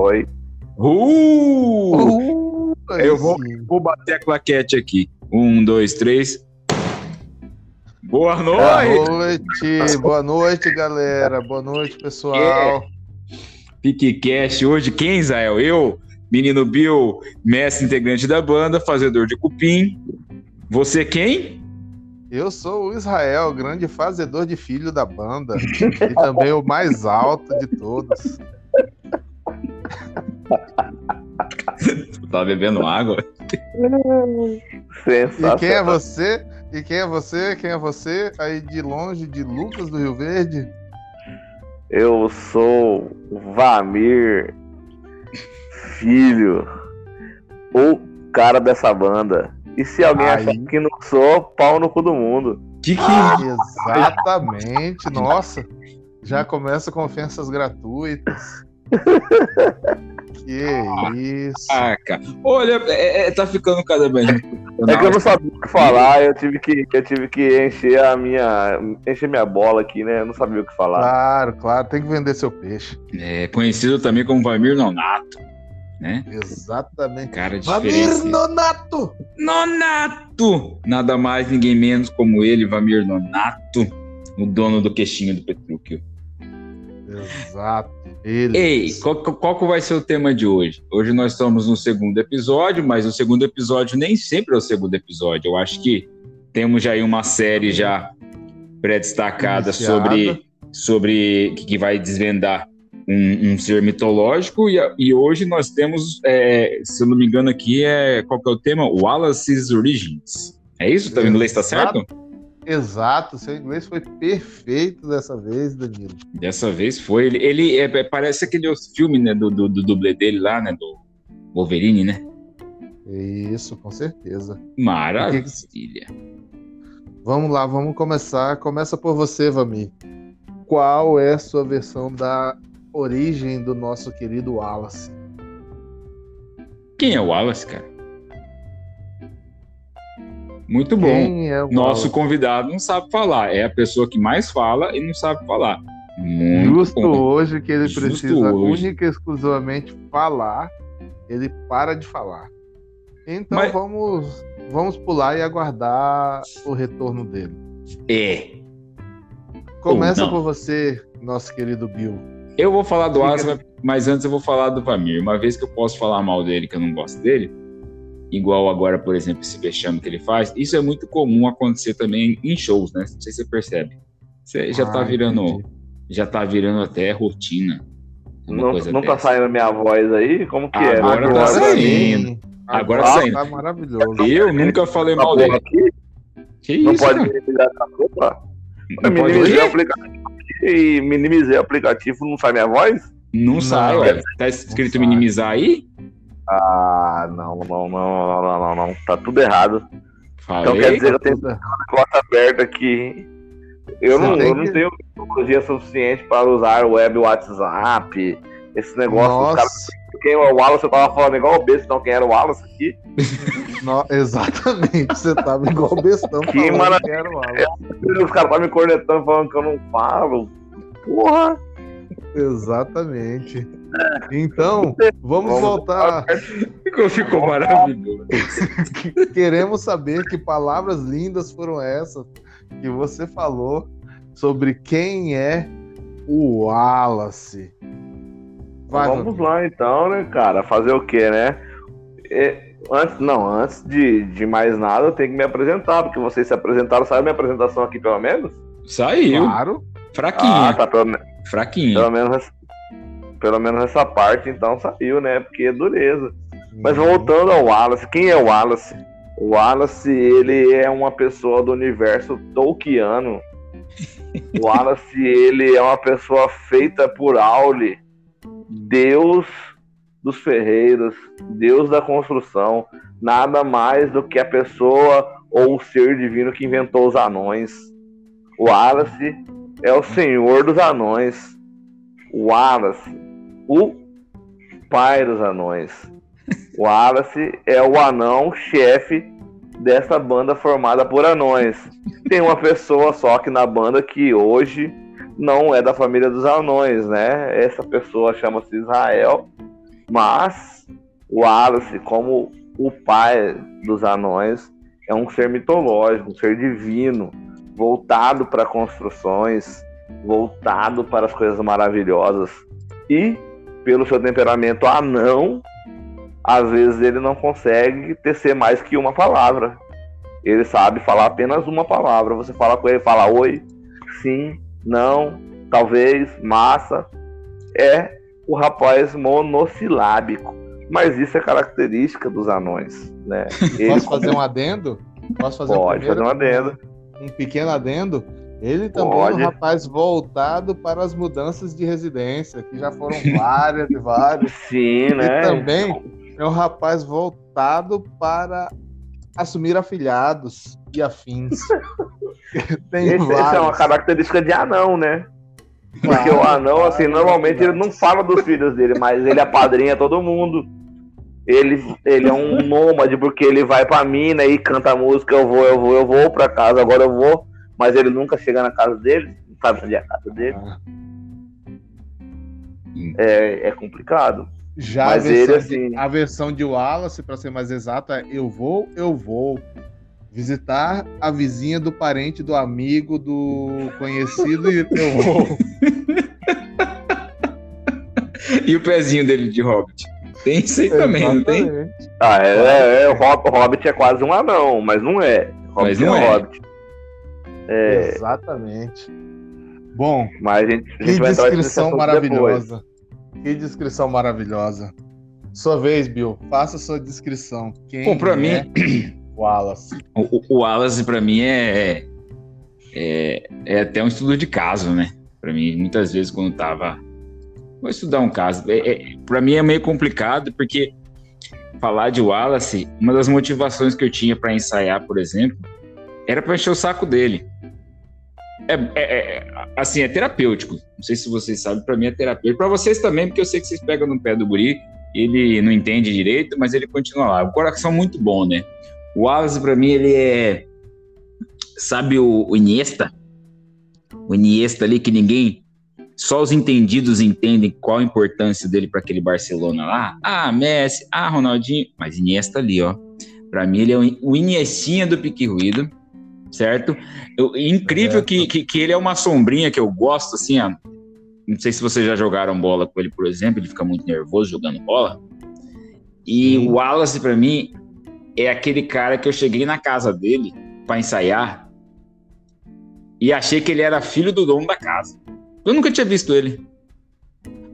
Oi. Uh! eu vou, vou bater a claquete aqui. Um, dois, três. Boa noite! Boa noite, boa noite, galera. Boa noite, pessoal. PicCast, hoje quem, Israel? Eu, menino Bill, mestre integrante da banda, fazedor de cupim. Você quem? Eu sou o Israel, grande fazedor de filho da banda. e também o mais alto de todos. Tu tá bebendo água? Sensacional. E quem é você? E quem é você? Quem é você? Aí de longe, de Lucas do Rio Verde? Eu sou Vamir, filho, o cara dessa banda. E se alguém Aí... achar que não sou, pau no cu do mundo. Que que... Ah, exatamente, nossa. Já começa com ofensas gratuitas. Que isso. Caraca. Olha, é, é, tá ficando cada vez. É que eu não sabia o que falar, eu tive que, eu tive que encher a minha. encher minha bola aqui, né? Eu não sabia o que falar. Claro, claro, tem que vender seu peixe. É, conhecido também como Vamir Nonato né? Exatamente. Cara. Vamir Nonato! Nonato! Nada mais, ninguém menos como ele, Vamir Nonato, o dono do queixinho do Petrúquio. Exato. Ei, qual, qual, vai ser o tema de hoje? Hoje nós estamos no segundo episódio, mas o segundo episódio nem sempre é o segundo episódio. Eu acho que temos já aí uma série já pré-destacada sobre, sobre que vai desvendar um, um ser mitológico, e, e hoje nós temos, é, se eu não me engano aqui, é, qual que é o tema? Wallace's Origins. É isso? Tá, o inglês está certo? Exato, seu inglês foi perfeito dessa vez, Danilo. Dessa vez foi. Ele, ele é, é parece aquele filme né, do, do, do dublê dele lá, né? Do Wolverine, né? Isso, com certeza. Maravilha. Vamos lá, vamos começar. Começa por você, Vami. Qual é a sua versão da origem do nosso querido Wallace. Quem é o Wallace, cara? Muito bom. É Nosso convidado não sabe falar. É a pessoa que mais fala e não sabe falar. Muito Justo bom. hoje que ele Justo precisa hoje. única e exclusivamente falar, ele para de falar. Então Mas... vamos, vamos pular e aguardar o retorno dele. É. Começa por você, nosso querido Bill. Eu vou falar do Asa, mas antes eu vou falar do Vamir. Uma vez que eu posso falar mal dele, que eu não gosto dele, igual agora, por exemplo, esse vexame que ele faz, isso é muito comum acontecer também em shows, né? Não sei se você percebe. Você já tá ah, virando. Entendi. Já tá virando até rotina. Não, não tá saindo minha voz aí? Como que agora é? Agora tá saindo. Agora tá saindo. Tá maravilhoso. Eu nunca falei mal dele. Aqui? Que não isso, pode minimizar essa roupa? Não minimizar o aplicativo e minimizei o aplicativo, não sai minha voz? Não, não sai, ué. Tá escrito minimizar aí? Ah, não, não, não, não, não, não, não. Tá tudo errado. Falei, então quer dizer que eu tenho um negócio aberto aqui. Eu não, eu não que... tenho tecnologia suficiente para usar web WhatsApp, esse negócio. Cara, quem é o Wallace, eu tava falando igual o besta, então quem era o Wallace aqui? No, exatamente, você tava igual o bestão que maravilha. quem era o Wallace. Os caras me cornetando falando que eu não falo. Porra! Exatamente. Então, vamos voltar. Ficou maravilhoso. Queremos saber que palavras lindas foram essas que você falou sobre quem é o Wallace. Vai, vamos lá então, né, cara? Fazer o quê, né? É, antes, não, antes de, de mais nada, eu tenho que me apresentar, porque vocês se apresentaram. Saiu minha apresentação aqui, pelo menos? Saiu. Claro. Fraquinha. Ah, tá, pelo, Fraquinha. Pelo menos, pelo menos essa parte, então, saiu, né? Porque é dureza. Mas uhum. voltando ao Wallace, quem é o Wallace? O Wallace, ele é uma pessoa do universo Tolkiano. O Wallace, ele é uma pessoa feita por Aule, Deus dos ferreiros, Deus da construção, nada mais do que a pessoa ou o ser divino que inventou os anões. O Wallace é o senhor dos anões. O Wallace, o pai dos anões. O Wallace é o anão chefe dessa banda formada por anões. Tem uma pessoa só aqui na banda que hoje não é da família dos anões, né? Essa pessoa chama-se Israel Mas o Wallace, como o pai dos anões, é um ser mitológico, um ser divino, voltado para construções, voltado para as coisas maravilhosas. E, pelo seu temperamento anão, às vezes ele não consegue tecer mais que uma palavra. Ele sabe falar apenas uma palavra. Você fala com ele, fala oi, sim, não, talvez, massa. É o rapaz monossilábico. Mas isso é característica dos anões, né? Ele Posso fazer um adendo? Posso fazer Pode um fazer um adendo. Um pequeno adendo. Ele também é um rapaz voltado para as mudanças de residência, que já foram várias e várias. Sim, né? E também é um rapaz voltado para assumir afiliados e afins. Tem Esse, essa é uma característica de anão, né? Porque o anão, assim, normalmente ele não fala dos filhos dele, mas ele apadrinha todo mundo. Ele, ele é um nômade porque ele vai pra mina e canta música, eu vou, eu vou, eu vou pra casa, agora eu vou. Mas ele nunca chega na casa dele, não sabe onde é a casa dele. Ah. É, é complicado. Já mas a, versão ele, assim... de, a versão de Wallace, para ser mais exato, é eu vou, eu vou visitar a vizinha do parente, do amigo, do conhecido e eu vou. e o pezinho dele de Hobbit? Tem isso aí também, não tem? Ah, é, é, é, o Hobbit é quase um anão, mas não é. Hobbit mas não é. é. Hobbit. É... Exatamente. Bom, mas a gente, a gente que descrição maravilhosa. Depois. Que descrição maravilhosa. Sua vez, Bill. Faça sua descrição. Quem Bom, pra é mim, Wallace. O, o Wallace, para mim, é, é, é até um estudo de caso, né? Para mim, muitas vezes, quando tava. Vou estudar um caso. É, é, para mim é meio complicado, porque falar de Wallace, uma das motivações que eu tinha para ensaiar, por exemplo, era para encher o saco dele. É, é, é, assim, é terapêutico. Não sei se vocês sabem, para mim é terapêutico. Para vocês também, porque eu sei que vocês pegam no pé do guri, ele não entende direito, mas ele continua lá. O coração muito bom, né? O Wallace, para mim, ele é. Sabe o, o Iniesta? O Iniesta ali que ninguém. Só os entendidos entendem qual a importância dele para aquele Barcelona lá. Ah, Messi, ah, Ronaldinho. Mas Iniesta ali, ó. Para mim, ele é o Iniestinha do Pique Ruído, certo? Eu, incrível é, que, que, que, ele é uma sombrinha que eu gosto, assim, ó. Não sei se vocês já jogaram bola com ele, por exemplo, ele fica muito nervoso jogando bola. E o Wallace, para mim, é aquele cara que eu cheguei na casa dele para ensaiar e achei que ele era filho do dono da casa. Eu nunca tinha visto ele.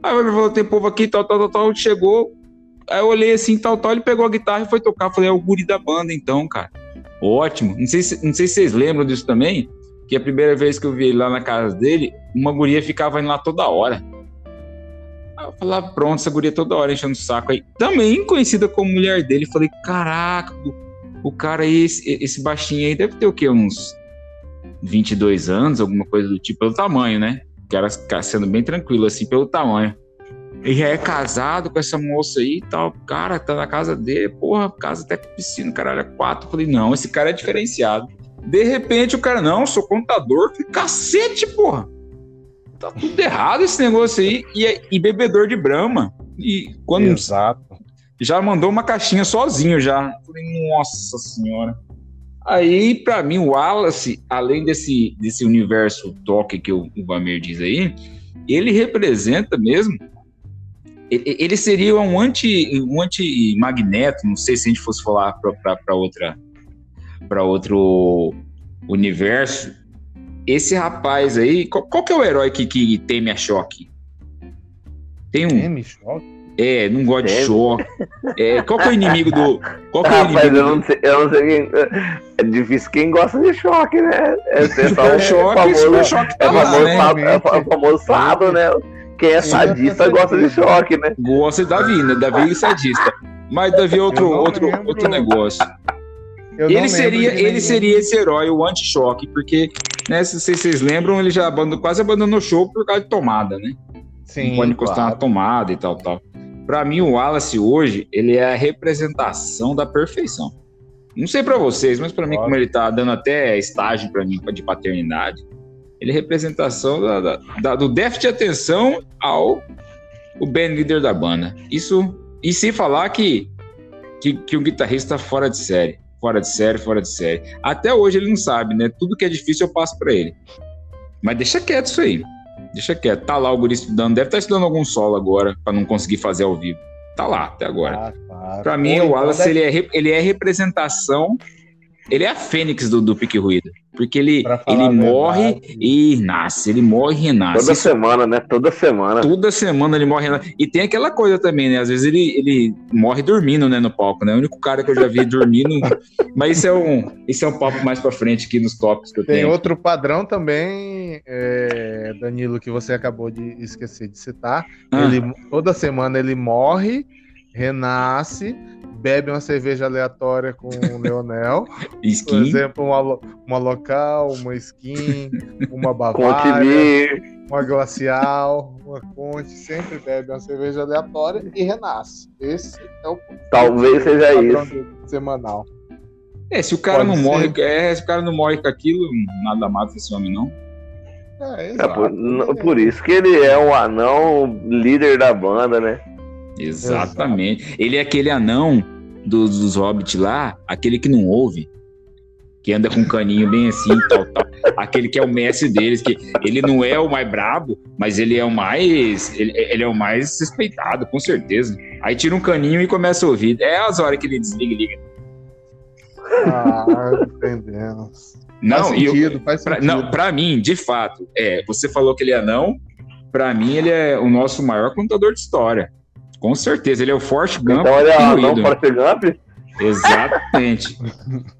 Aí ele falou: tem povo aqui, tal, tal, tal, tal. Chegou. Aí eu olhei assim, tal, tal. Ele pegou a guitarra e foi tocar. Falei: é o guri da banda, então, cara. Ótimo. Não sei, se, não sei se vocês lembram disso também. Que a primeira vez que eu vi ele lá na casa dele, uma guria ficava indo lá toda hora. Aí eu falava, pronto, essa guria toda hora enchendo o saco aí. Também conhecida como mulher dele. Falei, caraca, o, cara aí, esse, esse baixinho aí, deve ter o quê? Uns 22 anos, alguma coisa do tipo, pelo tamanho, né? Que era sendo bem tranquilo, assim, pelo tamanho. E já é casado com essa moça aí e tal. Cara, tá na casa dele, porra, casa até com piscina, caralho, é quatro. Falei, não, esse cara é diferenciado. De repente o cara, não, sou contador. Falei, cacete, porra tá tudo errado esse negócio aí. E, é, e bebedor de Brahma. E quando. Exato. Já mandou uma caixinha sozinho já. Falei, nossa senhora. Aí, para mim, o Wallace, além desse, desse universo toque que o, o Vamir diz aí, ele representa mesmo. Ele seria um anti um anti-magneto, não sei se a gente fosse falar para outra para outro universo, esse rapaz aí, qual, qual, que é o herói que, que teme a choque? Tem um. Teme choque? É, não gosta de choque. É, qual que é o inimigo do. Qual que é o Rapaz, inimigo eu não sei, eu não sei quem. É difícil quem gosta de choque, né? É, choque, famoso, super choque tá é famoso, lá, né? É, é famoso sado, né? Quem é sadista gosta de choque, né? Gosta de Davi, né? Davi é sadista. Mas Davi é outro, outro, outro negócio. ele seria, ele seria esse herói, o anti-choque, porque né? Se vocês lembram, ele já abandonou, quase abandonou o show por causa de tomada, né? Sim. Não pode encostar claro. na tomada e tal, tal. Para mim, o Wallace hoje, ele é a representação da perfeição. Não sei para vocês, mas para mim, como ele tá dando até estágio para mim de paternidade, ele é representação da, da, da, do déficit de atenção ao o band líder da banda. Isso E sem falar que, que, que o guitarrista fora de série. Fora de série, fora de série. Até hoje ele não sabe, né? Tudo que é difícil eu passo para ele. Mas deixa quieto isso aí. Deixa quieto. Tá lá o guri estudando. Deve estar tá estudando algum solo agora, para não conseguir fazer ao vivo. Tá lá até agora. Ah, claro. Para mim, o Wallace então deve... ele, é, ele é representação ele é a fênix do, do Pique Ruído. Porque ele, ele morre e nasce, ele morre e renasce. Toda Isso, semana, né? Toda semana. Toda semana ele morre e renasce. E tem aquela coisa também, né? Às vezes ele, ele morre dormindo, né, no palco, né? O único cara que eu já vi dormindo. Mas isso é um, isso é um papo mais pra frente aqui nos tópicos que eu tem tenho. Tem outro padrão também, é, Danilo, que você acabou de esquecer de citar. Ah. Ele, toda semana ele morre, renasce bebe uma cerveja aleatória com o Leonel. skin. Por exemplo, uma, uma local, uma skin, uma Bavária, uma glacial, uma Conte. Sempre bebe uma cerveja aleatória e renasce. Esse é o. Talvez seja isso. Semanal. É, se o cara Pode não ser. morre, é, se o cara não morre com aquilo, nada mata esse homem, não. É, é por, por, isso que ele é um anão líder da banda, né? Exatamente. Exato. Ele é aquele anão dos, dos hobbits lá, aquele que não ouve, que anda com um caninho bem assim, tal, tal. Aquele que é o mestre deles, que ele não é o mais brabo, mas ele é o mais. Ele, ele, é o mais respeitado, com certeza. Aí tira um caninho e começa a ouvir. É as horas que ele desliga e liga. Ah, entendendo. Não, faz sentido, eu, faz sentido. Pra, não, pra mim, de fato, é. Você falou que ele é não. Pra mim, ele é o nosso maior contador de história. Com certeza, ele é o Forte Gump. Então ele é o Forte Gump? Exatamente.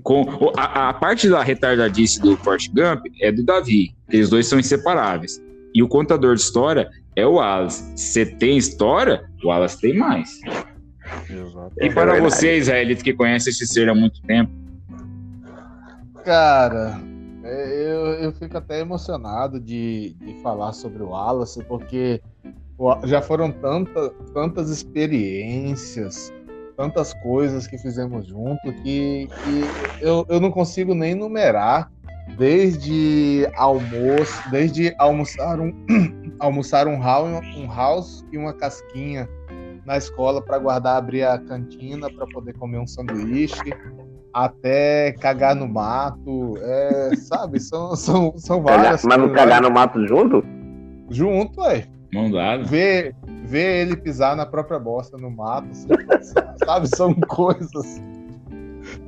Com, a, a, parte da retardadice do Forte Gump é do Davi. Eles dois são inseparáveis. E o contador de história é o Wallace. Você tem história, o Wallace tem mais. Exato. E para é vocês, Israelitos que conhecem esse ser há muito tempo? Cara, é, eu, eu fico até emocionado de, de falar sobre o Wallace, porque já foram tanta, tantas experiências, tantas coisas que fizemos junto que, que eu, eu não consigo nem numerar desde almoço, desde almoçar um almoçar um house, um house e uma casquinha na escola para guardar abrir a cantina para poder comer um sanduíche até cagar no mato, é, sabe? São, são, são várias. Mas não cagar no mato junto? Junto, é. Mão dada. Ver, ver ele pisar na própria bosta no mato, assim, sabe? São coisas.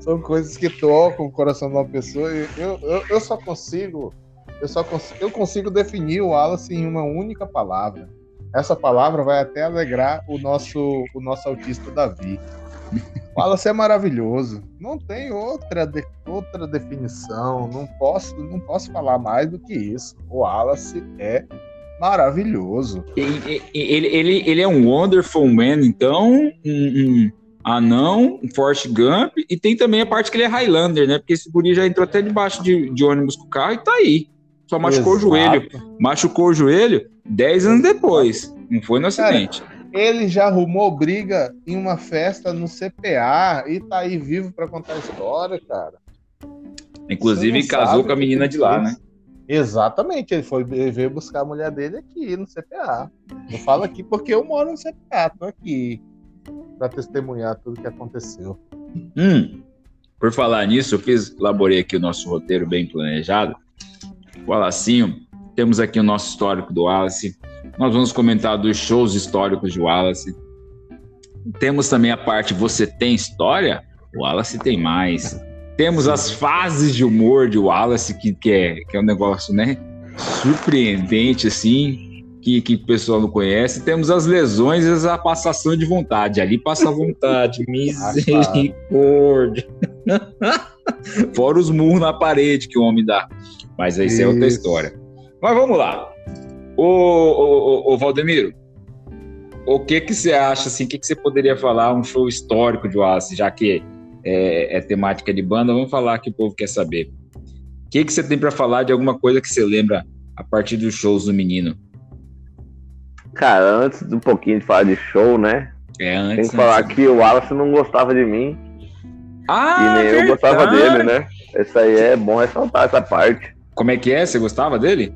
São coisas que tocam o coração de uma pessoa. E eu, eu, eu só consigo. Eu só eu consigo definir o Wallace em uma única palavra. Essa palavra vai até alegrar o nosso, o nosso autista Davi. O Wallace é maravilhoso. Não tem outra, de, outra definição. Não posso, não posso falar mais do que isso. O Wallace é maravilhoso. Ele, ele, ele, ele é um Wonderful Man, então, um, um anão, um Forrest Gump, e tem também a parte que ele é Highlander, né? Porque esse guri já entrou até debaixo de, de ônibus com o carro e tá aí. Só machucou Exato. o joelho. Machucou o joelho 10 anos depois. Não foi no acidente. Cara, ele já arrumou briga em uma festa no CPA e tá aí vivo para contar a história, cara. Inclusive casou com a menina de lá, né? Exatamente, ele foi ele veio buscar a mulher dele aqui no CPA. Eu falo aqui porque eu moro no CPA, tô aqui para testemunhar tudo que aconteceu. Hum, por falar nisso, eu fiz, elaborei aqui o nosso roteiro bem planejado. O Alacinho, temos aqui o nosso histórico do Wallace. Nós vamos comentar dos shows históricos de Wallace. Temos também a parte Você tem história? O Wallace tem mais. Temos as fases de humor de Wallace, que, que, é, que é um negócio, né? Surpreendente, assim, que, que o pessoal não conhece. Temos as lesões e a passação de vontade. Ali passa a vontade. Misericórdia. Fora os murros na parede que o homem dá. Mas aí isso é outra história. Mas vamos lá. Ô, ô, ô, ô Valdemiro, o que que você acha, assim, o que que você poderia falar, um show histórico de Wallace, já que é, é, temática de banda, vamos falar que o povo quer saber. O que, que você tem para falar de alguma coisa que você lembra a partir dos shows do menino? Cara, antes um pouquinho de falar de show, né? É, antes. Tem que falar antes. que o Wallace não gostava de mim. Ah, e nem verdade. eu gostava dele, né? Isso aí é bom ressaltar essa parte. Como é que é? Você gostava dele?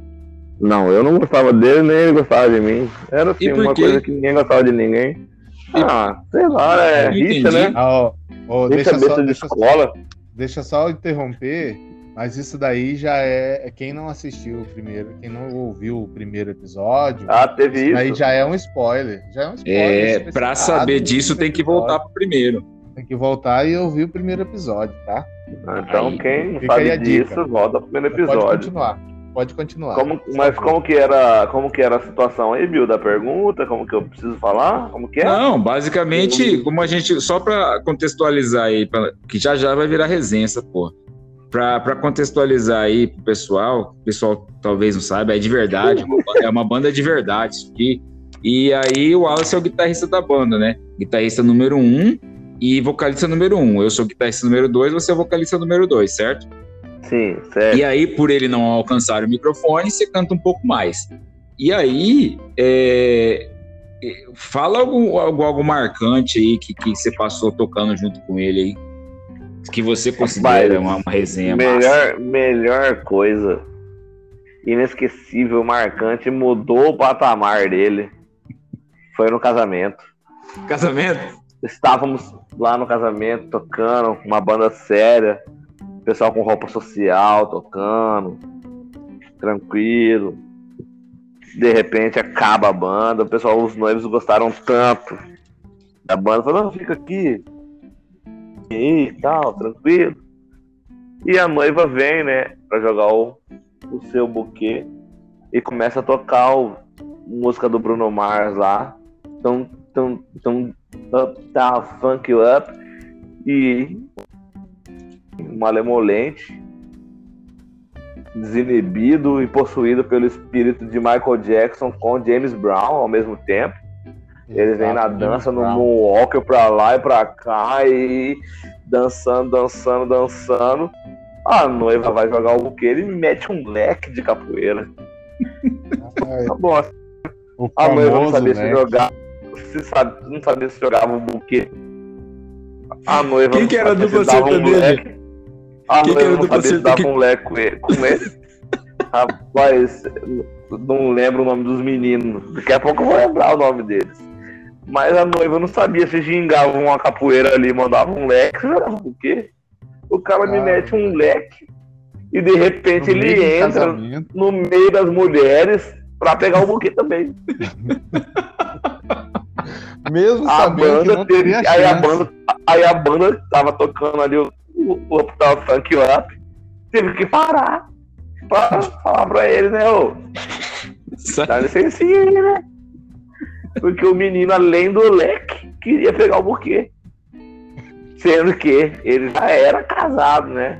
Não, eu não gostava dele, nem ele gostava de mim. Era assim, uma coisa que ninguém gostava de ninguém. Ah, sei lá, é rixa, né? Ah, ó, deixa, só, de escola. deixa só interromper, mas isso daí já é, é. Quem não assistiu o primeiro, quem não ouviu o primeiro episódio. Ah, teve isso. Aí já é um spoiler. Já é um spoiler. É, pra saber disso tem que voltar pro primeiro. Tem que voltar e ouvir o primeiro episódio, tá? Então, aí, quem sabe disso, volta pro primeiro episódio. Pode continuar. Pode continuar. Como, mas como que era, como que era a situação aí, Bill, da pergunta? Como que eu preciso falar? Como que é? Não, basicamente, como a gente só para contextualizar aí, pra, que já já vai virar resenha essa porra. Para contextualizar aí pro pessoal, o pessoal talvez não saiba, é de verdade, é uma banda de verdade isso aqui. E aí o Wallace é o guitarrista da banda, né? Guitarrista número um e vocalista número um. Eu sou guitarrista número dois, você é vocalista número dois, certo? Sim, certo. E aí, por ele não alcançar o microfone, você canta um pouco mais. E aí, é, fala algo, algo, algo, marcante aí que, que você passou tocando junto com ele aí. Que você considera uma, uma, resenha melhor, massa. Melhor coisa. Inesquecível, marcante, mudou o patamar dele. Foi no casamento. Casamento? Estávamos lá no casamento tocando, uma banda séria pessoal com roupa social tocando, tranquilo. De repente acaba a banda, o pessoal, os noivos gostaram tanto da banda, falando, fica aqui e tal, tranquilo. E a noiva vem, né, pra jogar o, o seu buquê e começa a tocar o, música do Bruno Mars lá. Tum, tum, tum, up, down, funk you up. E malemolente, desinibido e possuído pelo espírito de Michael Jackson com James Brown ao mesmo tempo. Eles vêm na dança no Moonwalker pra lá e pra cá e dançando, dançando, dançando. A noiva vai jogar o buquê e mete um leque de capoeira. tá bom. A noiva não sabia se jogar. Se sabe, não sabia se jogava o buquê. A noiva Quem que era a dupla sertaneja? Ah, que eu não sabia dar que... com ele. Com ele. Rapaz, não lembro o nome dos meninos. Daqui a pouco eu vou lembrar o nome deles. Mas a noiva não sabia se gingava uma capoeira ali, mandava um leque. Jogava o quê? O cara ah, me mete um leque e de repente ele entra no meio das mulheres pra pegar o buquê também. Mesmo a sabendo banda que teve, aí a banda aí a banda tava tocando ali o o, o Hospital Funk Up teve que parar pra falar pra ele, né, ô? Dá licencinha aí, né? Porque o menino, além do leque, queria pegar o buquê. Sendo que ele já era casado, né?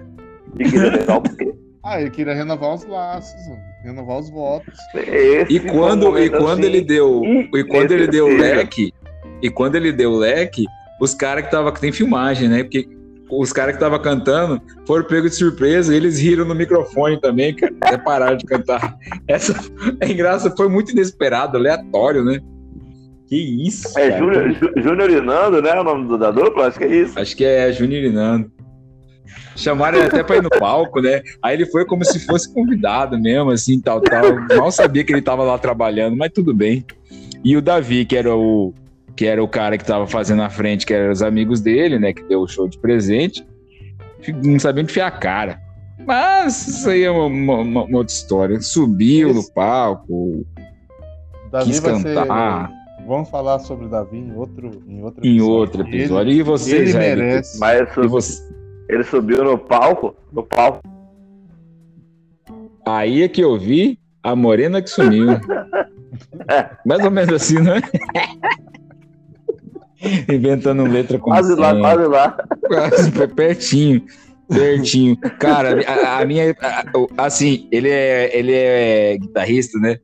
E queria pegar o buquê. Ah, ele queria renovar os laços, renovar os votos. Esse e quando, e quando assim, ele deu, e quando ele deu o leque, e quando ele deu o leque, os caras que tava que tem filmagem, né? Porque os caras que estavam cantando foram pegos de surpresa e eles riram no microfone também, cara. Até pararam de cantar. Essa é engraçado, foi muito inesperado, aleatório, né? Que isso. É Júnior e Nando, né? O nome do, da dupla? Acho que é isso. Acho que é Júnior e Nando. Chamaram ele até pra ir no palco, né? Aí ele foi como se fosse convidado mesmo, assim, tal, tal. Mal sabia que ele tava lá trabalhando, mas tudo bem. E o Davi, que era o, que era o cara que estava fazendo a frente, que eram os amigos dele, né? Que deu o show de presente. Não sabia enfiar a cara. Mas isso aí é uma, uma, uma outra história. Subiu Esse... no palco, Davi quis cantar. Ser... Vamos falar sobre o Davi em outro, em outro episódio. Em outro episódio. Ele, e vocês, ele merece. Mas ele, você... ele subiu no palco, no palco. Aí é que eu vi a morena que sumiu. Mais ou menos assim, não é? Inventando letra com Quase lá, quase lá. Quase, pertinho. Pertinho. Cara, a, a minha. A, assim, ele é, ele é guitarrista, né?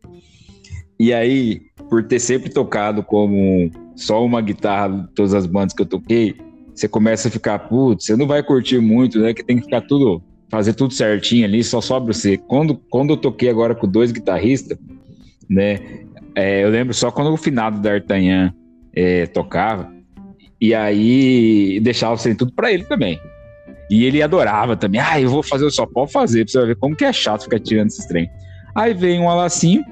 E aí, por ter sempre tocado como só uma guitarra, todas as bandas que eu toquei, você começa a ficar, putz, você não vai curtir muito, né? Que tem que ficar tudo, fazer tudo certinho ali, só sobra você. Quando, quando eu toquei agora com dois guitarristas, né? É, eu lembro só quando o finado da D'Artagnan é, tocava, e aí deixava assim, tudo para ele também. E ele adorava também. Ah, eu vou fazer, eu só pode fazer, pra você ver como que é chato ficar tirando esses trem. Aí vem um alacinho.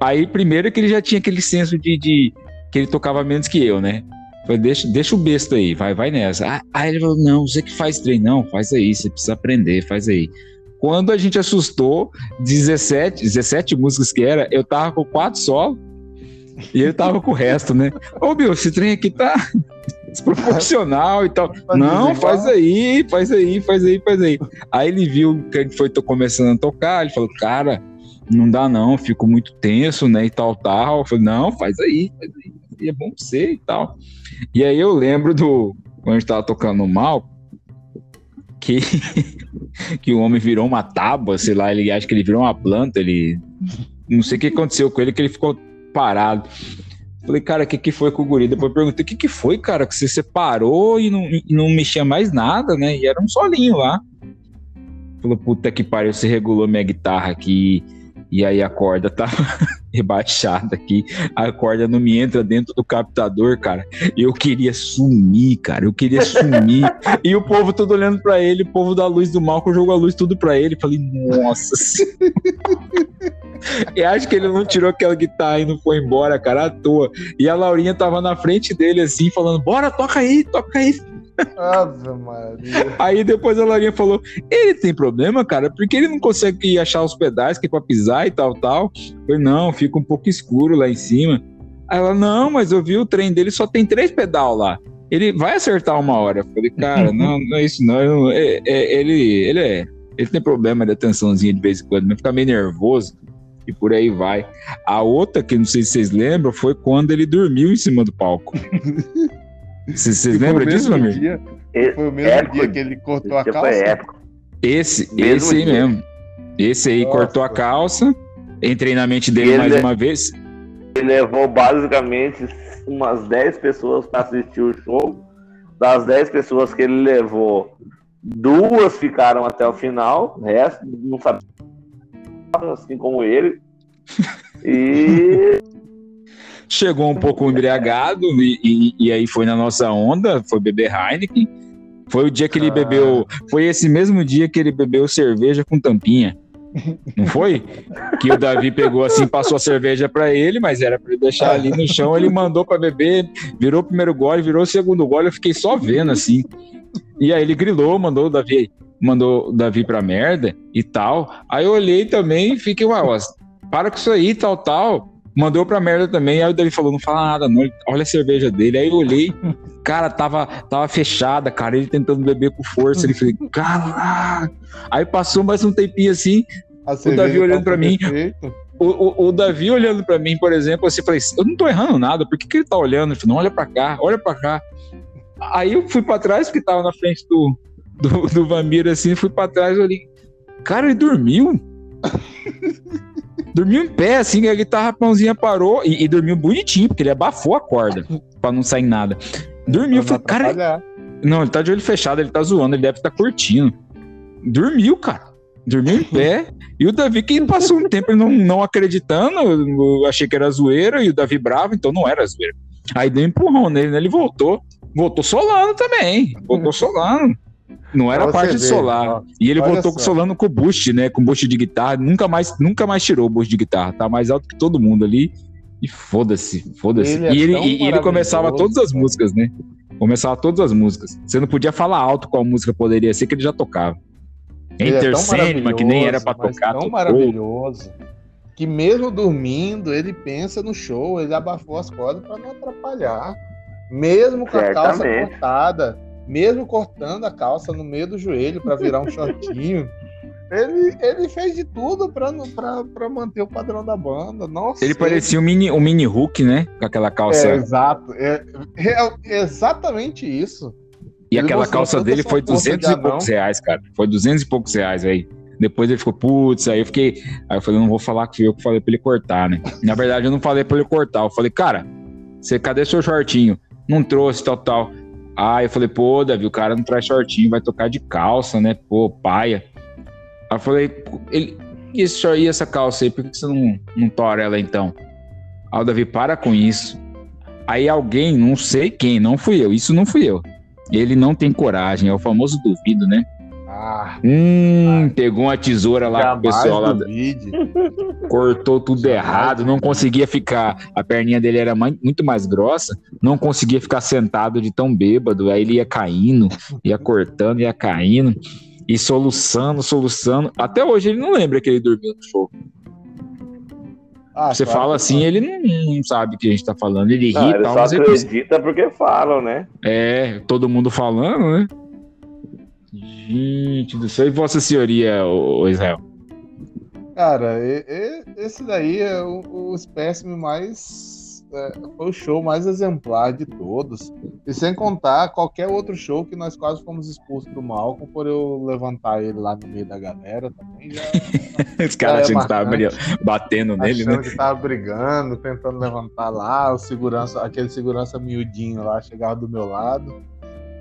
Aí, primeiro, que ele já tinha aquele senso de, de, que ele tocava menos que eu, né? Falei, deixa, deixa o besta aí, vai, vai nessa. Ah, aí ele falou, não, você que faz trem, não, faz aí, você precisa aprender, faz aí. Quando a gente assustou, 17, 17 músicas que era, eu tava com quatro solos e ele tava com o resto, né? Ô, meu, esse trem aqui tá desproporcional e tal. Não, faz aí, faz aí, faz aí, faz aí. Aí ele viu que a gente foi começando a tocar, ele falou, cara, não dá não, fico muito tenso, né, e tal, tal. Eu falei, não, faz aí, faz aí, é bom pra você e tal. E aí eu lembro do, quando a gente tava tocando mal, que, que o homem virou uma tábua, sei lá, ele acha que ele virou uma planta, ele. Não sei o que aconteceu com ele, que ele ficou parado. Falei, cara, o que, que foi com o guri? Depois perguntei, o que, que foi, cara? Que você separou e não, e não mexia mais nada, né? E era um solinho lá. Falou, puta que pariu, você regulou minha guitarra aqui e aí a corda tava rebaixada aqui, a corda não me entra dentro do captador, cara. Eu queria sumir, cara, eu queria sumir. e o povo todo olhando para ele, o povo da luz do mal, que jogou a luz tudo para ele. Falei, nossa. e acho que ele não tirou aquela guitarra e não foi embora, cara, à toa. E a Laurinha tava na frente dele assim, falando: bora, toca aí, toca aí. Ave Maria. Aí depois a Laurinha falou: ele tem problema, cara, porque ele não consegue achar os pedais que é pra pisar e tal, tal. Eu não, fica um pouco escuro lá em cima. Aí ela, não, mas eu vi o trem dele só tem três pedal lá. Ele vai acertar uma hora. Eu falei, cara, não, não é isso não. É, é, ele, ele é. Ele tem problema de atençãozinha de vez em quando, mas fica meio nervoso e por aí vai. A outra, que não sei se vocês lembram, foi quando ele dormiu em cima do palco. Vocês lembram disso, amigo? Dia, foi o mesmo épico, dia que ele cortou a calça? Esse, mesmo esse aí mesmo. Esse aí Nossa. cortou a calça. Entrei na mente dele mais uma vez. Ele levou basicamente umas 10 pessoas para assistir o show. Das 10 pessoas que ele levou, duas ficaram até o final, o resto não sabia, assim como ele. E chegou um pouco embriagado e, e, e, aí foi na nossa onda, foi beber Heineken. Foi o dia que ele ah. bebeu, foi esse mesmo dia que ele bebeu cerveja com tampinha. Não foi? Que o Davi pegou assim, passou a cerveja para ele, mas era para ele deixar ali no chão. Ele mandou para beber, virou o primeiro gole, virou o segundo gole. Eu fiquei só vendo assim. E aí ele grilou, mandou o Davi, mandou o Davi pra merda e tal. Aí eu olhei também e fiquei, uau, para com isso aí, tal, tal mandou pra merda também. Aí o Davi falou: não fala nada, não. Olha a cerveja dele. Aí eu olhei, cara, tava, tava fechada, cara. Ele tentando beber com força. Ele falou: cara. Aí passou mais um tempinho assim. o Davi olhando pra mim. O, o, o, Davi olhando pra mim, por exemplo, assim, falei: eu não tô errando nada, por que, que ele tá olhando? Ele falou: não, olha pra cá, olha pra cá. Aí eu fui pra trás, porque tava na frente do, do, do Vamiro, assim, fui pra trás e olhei: cara, ele dormiu. Dormiu em pé, assim, a guitarra pãozinha parou e, e, dormiu bonitinho, porque ele abafou a corda pra não sair nada. Dormiu, falei, cara. Não, ele tá de olho fechado, ele tá zoando, ele deve estar tá curtindo. Dormiu, cara. Dormiu em pé. E o Davi, que passou um tempo não, não acreditando, eu achei que era zoeira, e o Davi bravo, então não era zoeira. Aí deu um empurrão nele, né? Ele voltou. Voltou solando também. Voltou solando. Não era parte de solar. Ó, e ele voltou só. solando com boost, né? Com boost de guitarra. Nunca mais, nunca mais tirou o boost de guitarra. Tá mais alto que todo mundo ali. E foda-se, foda-se. É e ele, e ele começava todas as músicas, né? Começava todas as músicas. Você não podia falar alto qual música poderia ser, que ele já tocava. Enter é que nem era pra tocar. Tão maravilhoso. Que mesmo dormindo, ele pensa no show, ele abafou as cordas para não atrapalhar. Mesmo com a calça cortada mesmo cortando a calça no meio do joelho para virar um shortinho. Ele, ele fez de tudo para manter o padrão da banda. Nossa, ele parecia um mini, um mini Hulk, né? Com aquela calça. É, exato. É, é, exatamente isso. E ele aquela calça dele foi 200 e poucos reais, cara. Foi 200 e poucos reais aí. Depois ele ficou, putz, aí eu fiquei. Aí eu falei, não vou falar que fui eu que falei pra ele cortar, né? Na verdade, eu não falei pra ele cortar. Eu falei, cara, você cadê seu shortinho? Não trouxe, tal, tal. Ah, eu falei, pô, Davi, o cara não traz shortinho, vai tocar de calça, né? Pô, paia. Aí eu falei, ele, e, esse, e essa calça aí, por que você não, não tora ela então? Aí o Davi, para com isso. Aí alguém, não sei quem, não fui eu, isso não fui eu. Ele não tem coragem, é o famoso duvido, né? Ah, hum, pegou uma tesoura lá com o pessoal lá. Cortou tudo errado, não conseguia ficar. A perninha dele era muito mais grossa, não conseguia ficar sentado de tão bêbado. Aí ele ia caindo, ia cortando, ia caindo, e soluçando, soluçando. Até hoje ele não lembra que ele dormiu no show. Ah, Você claro fala assim, ele não, não, sabe o que a gente tá falando. Ele ri e tal. Só acredita ele... porque falam, né? É, todo mundo falando, né? Gente do céu. E Vossa Senhoria, o Israel? Cara, esse daí é o, o espécime mais é, foi o show mais exemplar de todos. E sem contar qualquer outro show que nós quase fomos expulsos do Malcolm por eu levantar ele lá no meio da galera também. Já, Os caras é que tava batendo nele, achando né? que tava brigando, tentando levantar lá, o segurança, aquele segurança miudinho lá chegava do meu lado.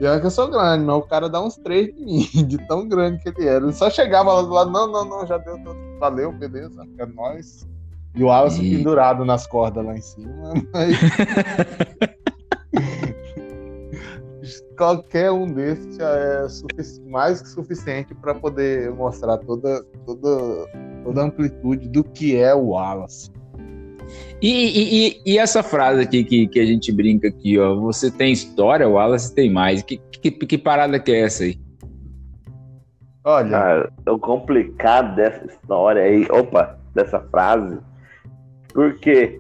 Olha que eu sou grande, mas o cara dá uns três de mim, de tão grande que ele era. Ele só chegava lá do lado, não, não, não, já deu, valeu, beleza, é nóis. E o Wallace e... pendurado nas cordas lá em cima. Mas... Qualquer um desses já é mais que suficiente para poder mostrar toda, toda, toda a amplitude do que é o Wallace. E, e, e, essa frase aqui que, que a gente brinca aqui, ó. Você tem história, o Wallace tem mais. Que, que, que parada que é essa aí? Olha. Cara, o complicado dessa história aí, opa, dessa frase, porque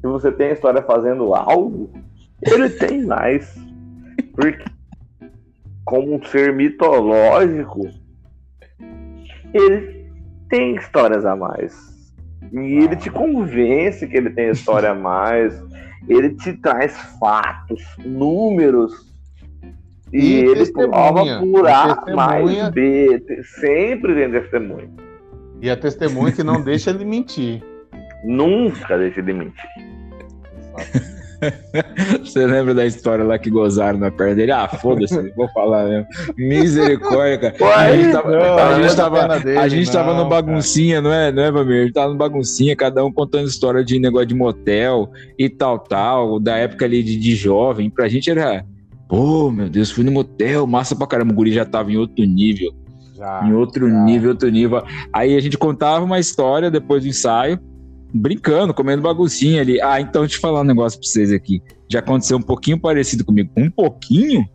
se você tem a história fazendo algo, ele tem mais. Porque, como um ser mitológico, ele tem histórias a mais. E ele te convence que ele tem história a mais. Ele te traz fatos, números. E, e ele prova por A mais B. Sempre tem testemunha. E a testemunha que não deixa ele mentir. Nunca deixe de mentir. Você lembra da história lá que gozaram na perna dele? Ah, foda-se, vou falar mesmo. Misericórdia, cara. a gente tava, não, a gente tava, dele, a gente não, tava no baguncinha, não é, não é, Vamir? A gente tava no baguncinha, cada um contando história de negócio de motel e tal, tal, da época ali de, de jovem. Pra gente era, pô, meu Deus, fui no motel, massa pra caramba. O guri já tava em outro nível. Já, em outro já. nível, outro nível. Aí a gente contava uma história depois do ensaio brincando, comendo baguncinha ali. Ah, então deixa eu falar um negócio pra vocês aqui. Já aconteceu um pouquinho parecido comigo. Um pouquinho?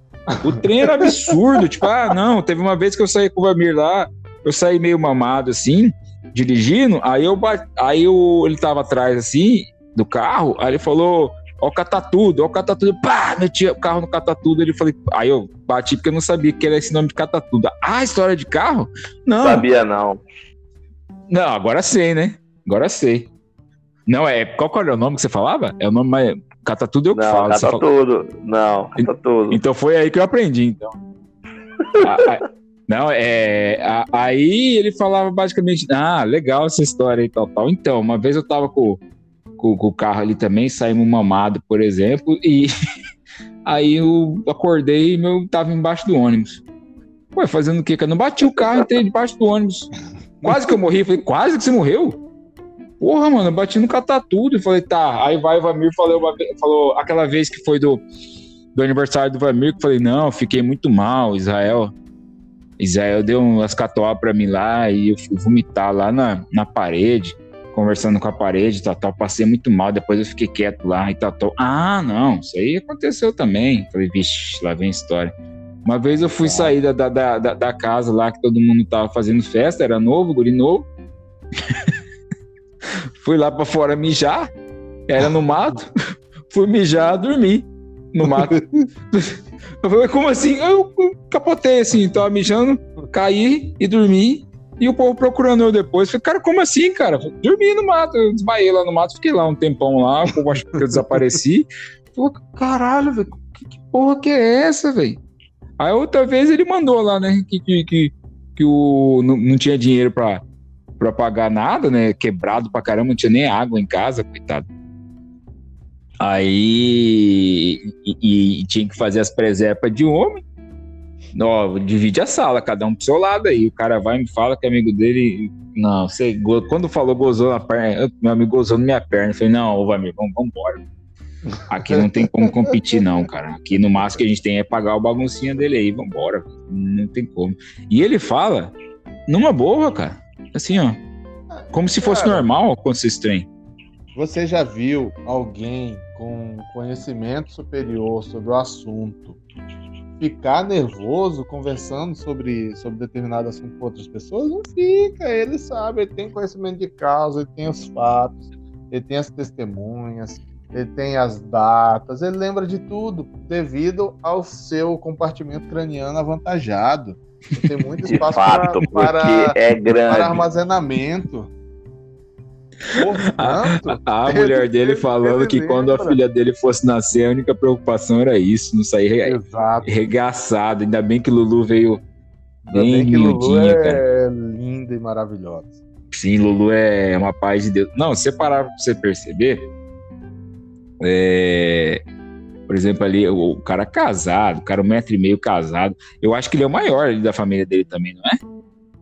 O trem era absurdo. tipo, ah, não, teve uma vez que eu saí com o Vamir lá, eu saí meio mamado assim, dirigindo, aí eu aí eu, ele tava atrás assim do carro, aí ele falou, ó o catatudo, ó o catatudo, pá, meti o carro no catatudo, ele falei, aí eu bati porque eu não sabia que era esse nome de catatudo. Ah, história de carro? Não. Sabia não. Não, agora sei, né? Agora sei. Não, é. Qual que era o nome que você falava? É o nome mais. Cata tudo eu que não, falo. Cata fala... tudo. Não, cata tudo. Então foi aí que eu aprendi, então. não, é. aí ele falava basicamente, ah, legal essa história e tal, tal. Então, uma vez eu tava com, com, com o carro ali também, saímos mamado, por exemplo, e aí eu acordei e meu tava embaixo do ônibus. Ué, fazendo o quê? Eu não bati o carro, entrei debaixo do ônibus. Quase que eu morri. Falei, quase que você morreu? Porra, mano, eu bati no catatudo e falei, tá. Aí vai o Vamir falou, falou aquela vez que foi do, do aniversário do Vamir, que falei, não, fiquei muito mal, Israel. Israel deu umas catoá pra mim lá e eu fui vomitar lá na, na parede, conversando com a parede, tal, tal. Passei muito mal, depois eu fiquei quieto lá e tal, tal. Ah, não, isso aí aconteceu também. Falei, vixe, lá vem história. Uma vez eu fui sair da, da, da, da casa lá que todo mundo tava fazendo festa, era novo, guri novo. Fui lá para fora mijar, era no mato. Fui mijar, dormi no mato. Eu falei, como assim? Eu capotei assim, tava mijando, caí e dormi. E o povo procurando eu depois. Falei, cara, como assim, cara? Dormi no mato, eu desmaiei lá no mato, fiquei lá um tempão lá, o povo achou que eu desapareci. Falei, caralho, velho, que, que, porra que é essa, velho? Aí outra vez ele mandou lá, né, que, que, que, que o, não, não tinha dinheiro pra, para pagar nada, né? Quebrado pra caramba, não tinha nem água em casa, coitado. Aí e, e tinha que fazer as presepas de homem. Ó, divide a sala, cada um pro seu lado aí. O cara vai e me fala que é amigo dele. Não, você quando falou gozou na perna, meu amigo gozou na minha perna. Eu falei, não, ô Vamir, vamos, vamos embora. Aqui não tem como competir, não, cara. Aqui no máximo que a gente tem é pagar o baguncinha dele aí, vambora. Não tem como. E ele fala numa boa, cara. Assim, ó. Como se fosse cara, normal acontecer esse trem. Você já viu alguém com conhecimento superior sobre o assunto ficar nervoso conversando sobre, sobre determinado assunto com outras pessoas? Não fica, ele sabe, ele tem conhecimento de causa, ele tem os fatos, ele tem as testemunhas, ele tem as datas, ele lembra de tudo, devido ao seu compartimento craniano avantajado. Tem muito espaço fato, para, para, é para armazenamento. Portanto, a, a mulher dele falando que quando a filha dele fosse nascer, a única preocupação era isso, não sair Exato. regaçado. Ainda bem que Lulu veio bem, bem que Lulu é linda e maravilhosa. Sim, Lulu é uma paz de Deus. Não, se parar pra você perceber, é, por exemplo, ali, o, o, cara casado, o cara um metro e meio casado, eu acho que ele é o maior ali da família dele também, não é?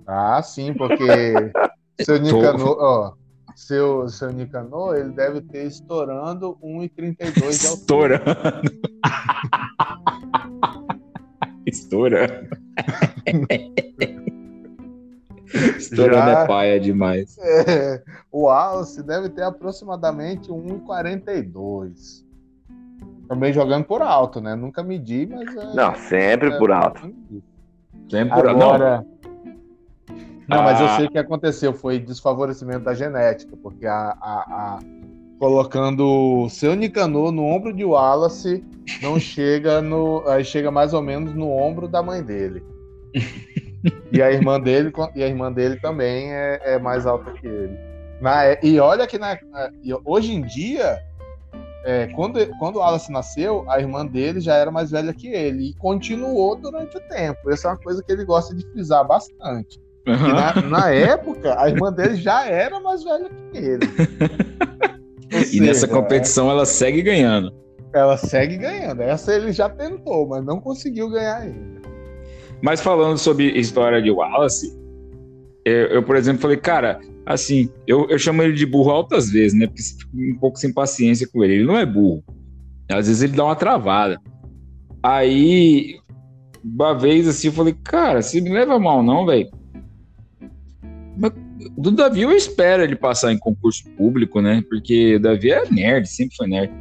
Ah, sim, porque seu Nicanor, ó, seu, seu Nicanor, ele deve ter estourando 1,32 de altura. Estourando. Estourando. Estourando Já, é paia demais. É, o Wallace deve ter aproximadamente 1,42. Também jogando por alto, né? Nunca medi, mas. É, não, sempre é, por alto. Sempre por alto. Agora, não, mas eu ah. sei o que aconteceu, foi desfavorecimento da genética, porque a, a, a colocando o seu Nicanor no ombro de Wallace, não chega no, aí chega mais ou menos no ombro da mãe dele. e a irmã dele e a irmã dele também é, é mais alta que ele. Na, e olha que na, hoje em dia, é, quando, quando o Wallace nasceu, a irmã dele já era mais velha que ele e continuou durante o tempo. Essa é uma coisa que ele gosta de frisar bastante. Uhum. Na, na, época, a irmã dele já era mais velha que ele. e nessa competição ela segue ganhando. Ela segue ganhando. Essa ele já tentou, mas não conseguiu ganhar ainda. Mas falando sobre história de Wallace, eu, eu por exemplo, falei, cara, assim, eu, eu chamo ele de burro altas vezes, né? Porque fico um pouco sem paciência com ele. Ele não é burro. Às vezes ele dá uma travada. Aí, uma vez assim, eu falei, cara, se me leva mal, não, velho do Davi eu espero ele passar em concurso público, né? Porque o Davi é nerd, sempre foi nerd.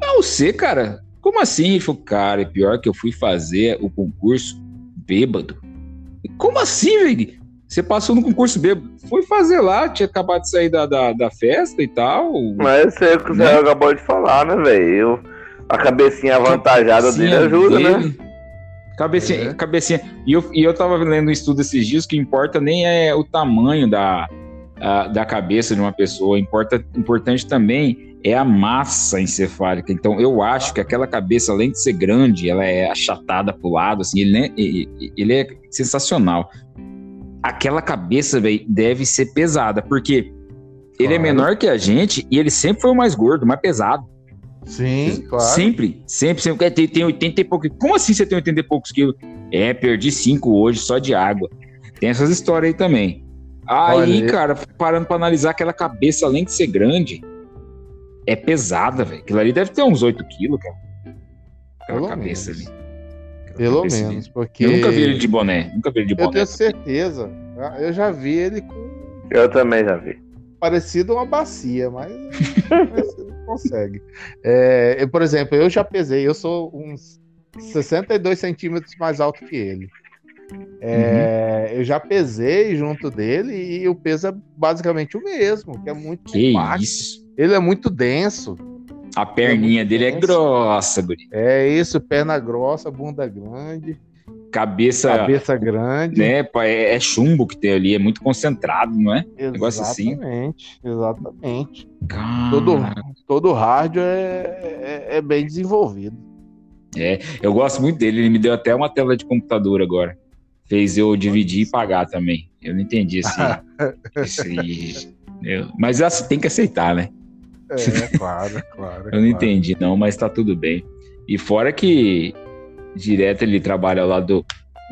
Não, você, cara, como assim? Ele falou, cara, é pior que eu fui fazer o concurso bêbado. Como assim, velho? Você passou no concurso bêbado. Fui fazer lá, tinha acabado de sair da, da, da festa e tal. Mas é o que você né? acabou de falar, né, velho? A cabecinha avantajada dele ajuda, né? dele. né? Cabecinha, é. cabecinha. E eu, e eu tava lendo um estudo esses dias que importa nem é o tamanho da, a, da cabeça de uma pessoa, importa, importante também é a massa encefálica. Então, eu acho que aquela cabeça, além de ser grande, ela é achatada pro lado, assim, ele, é, ele é sensacional. Aquela cabeça, véio, deve ser pesada, porque ele é menor que a gente e ele sempre foi o mais gordo, mais pesado. Sim, claro. Sempre, sempre, sempre. Tem, tem 80 e poucos. Como assim você tem 80 e poucos quilos? É, perdi 5 hoje só de água. Tem essas histórias aí também. Aí, Olha, cara, parando pra analisar aquela cabeça, além de ser grande, é pesada, velho. Aquilo ali deve ter uns 8 quilos, cara. Aquela Pelo cabeça menos. ali. Pelo menos, porque. Eu nunca vi ele de boné. Nunca vi ele de boné. Eu tenho certeza. Eu já vi ele com. Eu também já vi. Parecido uma bacia, mas. consegue. É, eu, por exemplo, eu já pesei, eu sou uns 62 centímetros mais alto que ele. É, uhum. Eu já pesei junto dele e o peso é basicamente o mesmo, que é muito que isso? Ele é muito denso. A perninha é dele é grossa, guri. É isso, perna grossa, bunda grande. Cabeça, cabeça grande. Né, é, é, chumbo que tem ali, é muito concentrado, não é? Exatamente, Negócio assim. Exatamente, exatamente. Todo, todo rádio é, é, é, bem desenvolvido. É, eu gosto muito dele, ele me deu até uma tela de computador agora. Fez eu dividir e pagar também. Eu não entendi esse. esse eu, mas assim, tem que aceitar, né? É, claro, claro. eu não entendi, não, mas tá tudo bem. E fora que direto ele trabalha lá do,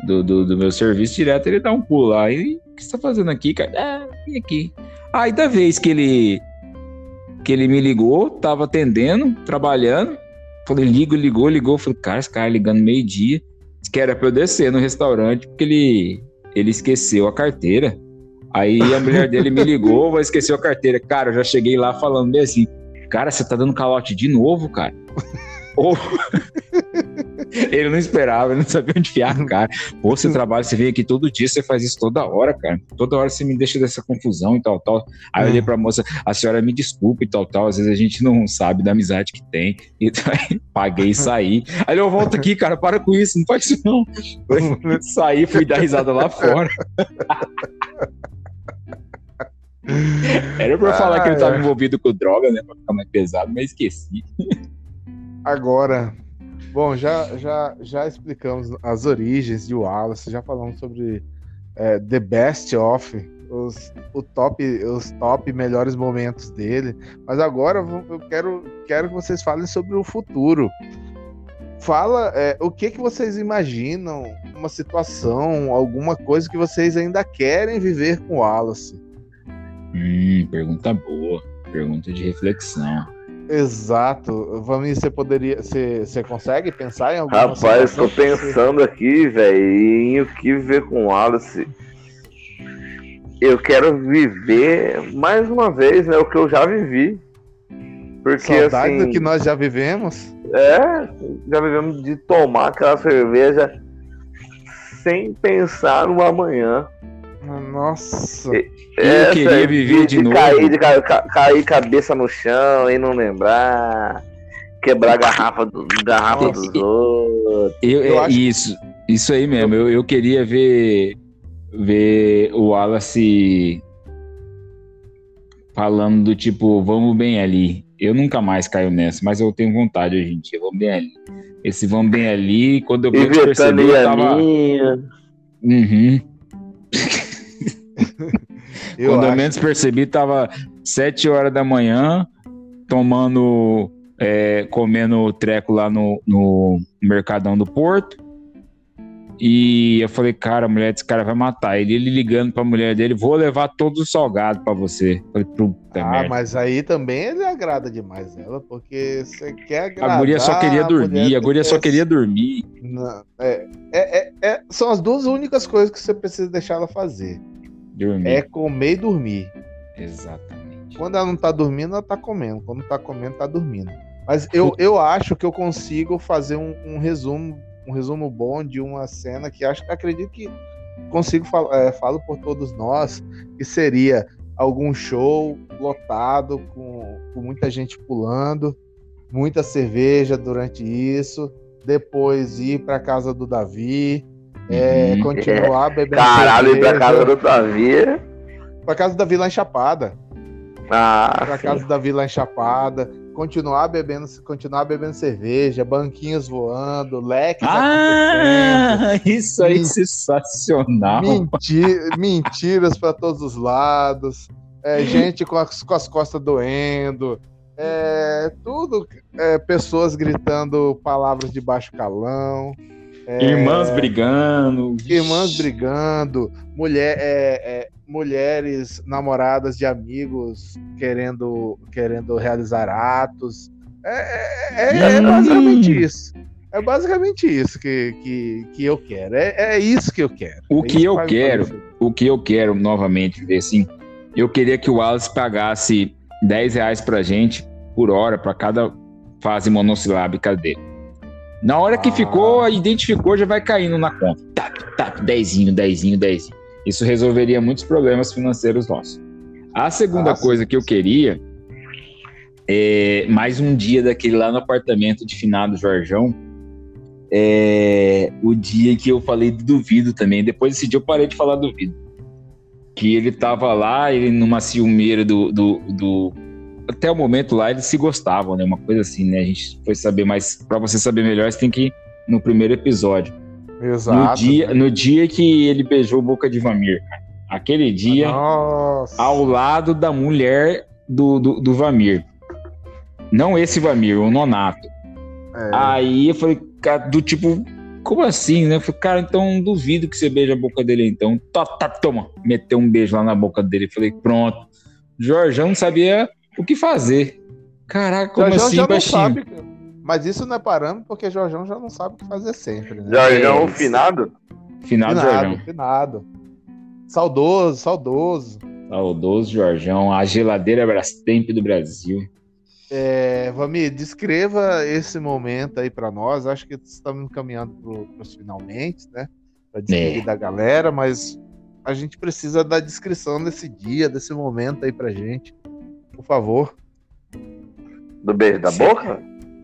do, do, do, meu serviço, direto ele dá um pulo lá. E o que você tá fazendo aqui, cara? Ah, vim aqui. Aí da vez que ele que ele me ligou, tava atendendo, trabalhando. Falei, ligo, ligou, ligou. Falei, cara, esse cara ligando meio-dia. Que era pra eu descer no restaurante, porque ele, ele esqueceu a carteira. Aí a mulher dele me ligou, vai esquecer a carteira. Cara, eu já cheguei lá falando bem assim, cara, você tá dando calote de novo, cara? Ou... ele não esperava, ele não sabia onde enfiar a cara. Pô, você trabalha, você vem aqui todo dia, você faz isso toda hora, cara. Toda hora você me deixa dessa confusão e tal, tal. Aí eu olhei pra moça, a senhora me desculpe e tal, tal. Às vezes a gente não sabe da amizade que tem. E aí, paguei e saí. Aí eu volto aqui, cara, para com isso, não faz isso não. Eu saí, fui dar risada lá fora. Era pra ah, falar que ele estava envolvido com droga, né? Pra ficar mais pesado, mas esqueci. Agora, bom, já, já, já explicamos as origens de Wallace, já falamos sobre é, The Best of, os, o top, os top melhores momentos dele. Mas agora eu quero, quero que vocês falem sobre o futuro. Fala é, o que, que vocês imaginam, uma situação, alguma coisa que vocês ainda querem viver com Wallace. Hum, pergunta boa. Pergunta de reflexão. Exato. Vamos, você poderia. Você, você consegue pensar em alguma Rapaz, estou pensando aqui, velho, em o que viver com o Wallace. Eu quero viver mais uma vez, né? O que eu já vivi. Porque Saudade assim, do que nós já vivemos? É, já vivemos de tomar aquela cerveja sem pensar no amanhã. Nossa. Eu queria viver de, de, de novo. Cair, de cair, cair cabeça no chão e não lembrar. Quebrar garrafa, do, garrafa dos outros. Eu, eu é, acho... Isso, isso aí mesmo. Eu, eu queria ver, ver o Wallace falando do tipo, vamos bem ali. Eu nunca mais caio nessa, mas eu tenho vontade hoje em dia. Vamos bem ali. Esse vamos bem ali, quando eu percebi, eu tava. Uhum. Eu Quando eu menos percebi, tava sete horas da manhã, tomando, é, comendo treco lá no, no Mercadão do Porto. E eu falei, cara, a mulher desse cara vai matar. Ele, ele ligando pra mulher dele, vou levar todos os salgados pra você. falei, puta ah, merda. mas aí também ele agrada demais ela, porque você quer agradar. A guria só queria dormir, a, a guria só queria dormir. Não, é, é, é, é, são as duas únicas coisas que você precisa deixar ela fazer. Dormir. É comer e dormir. Exatamente. Quando ela não tá dormindo, ela tá comendo. Quando tá comendo, tá dormindo. Mas eu, eu acho que eu consigo fazer um, um resumo, um resumo bom de uma cena que acho, acredito que consigo falar, é, falo por todos nós, que seria algum show lotado com, com muita gente pulando, muita cerveja durante isso, depois ir para casa do Davi, é, uhum. continuar bebendo. Caralho, ir pra casa do Davi. Pra casa da Vila Enchapada. Ah, pra sim. casa da Vila Enchapada. Continuar bebendo, continuar bebendo cerveja, banquinhos voando, leques Ah, isso aí é sensacional. mentiras para todos os lados. É, gente com as, com as costas doendo. É, tudo. É, pessoas gritando palavras de baixo calão. É... Irmãs brigando. Irmãs brigando. Mulher, é, é, mulheres namoradas de amigos querendo, querendo realizar atos. É, é, é hum. basicamente isso. É basicamente isso que, que, que eu quero. É, é isso que eu quero. O que eu quero, o que eu quero novamente ver assim, eu queria que o Wallace pagasse 10 reais pra gente por hora para cada fase monossilábica dele. Na hora que ah. ficou, identificou, já vai caindo na conta. Tap, tap, dezinho, dezinho, dezinho. Isso resolveria muitos problemas financeiros nossos. A segunda ah, coisa que eu queria é mais um dia daquele lá no apartamento de finado Jorjão. É o dia que eu falei do duvido também. Depois desse dia eu parei de falar duvido. Que ele tava lá, ele numa ciumeira do, do, do até o momento lá eles se gostavam, né? Uma coisa assim, né? A gente foi saber, mas para você saber melhor, você tem que ir no primeiro episódio. Exato. No dia, no dia que ele beijou Boca de Vamir, Aquele dia, Nossa. ao lado da mulher do, do, do Vamir. Não esse Vamir, o Nonato. É. Aí eu falei, cara, do tipo, como assim, né? Eu falei, cara, então duvido que você beije a boca dele, então. Tá, tá, toma. Meteu um beijo lá na boca dele. Falei, pronto. Jorjão não sabia o que fazer. Caraca, como Jorjão assim, já baixinho? Não sabe, mas isso não é parâmetro porque Jorjão já não sabe o que fazer sempre. Né? Jorjão é, finado? Finado, finado Jorjão. Finado. Saudoso, saudoso. Saudoso Jorjão, a geladeira Brastemp do Brasil. É, Vami, descreva esse momento aí para nós. Acho que estamos caminhando para os finalmente, né? Para despedir é. da galera, mas a gente precisa da descrição desse dia, desse momento aí pra gente. Por favor. Do beijo da boca?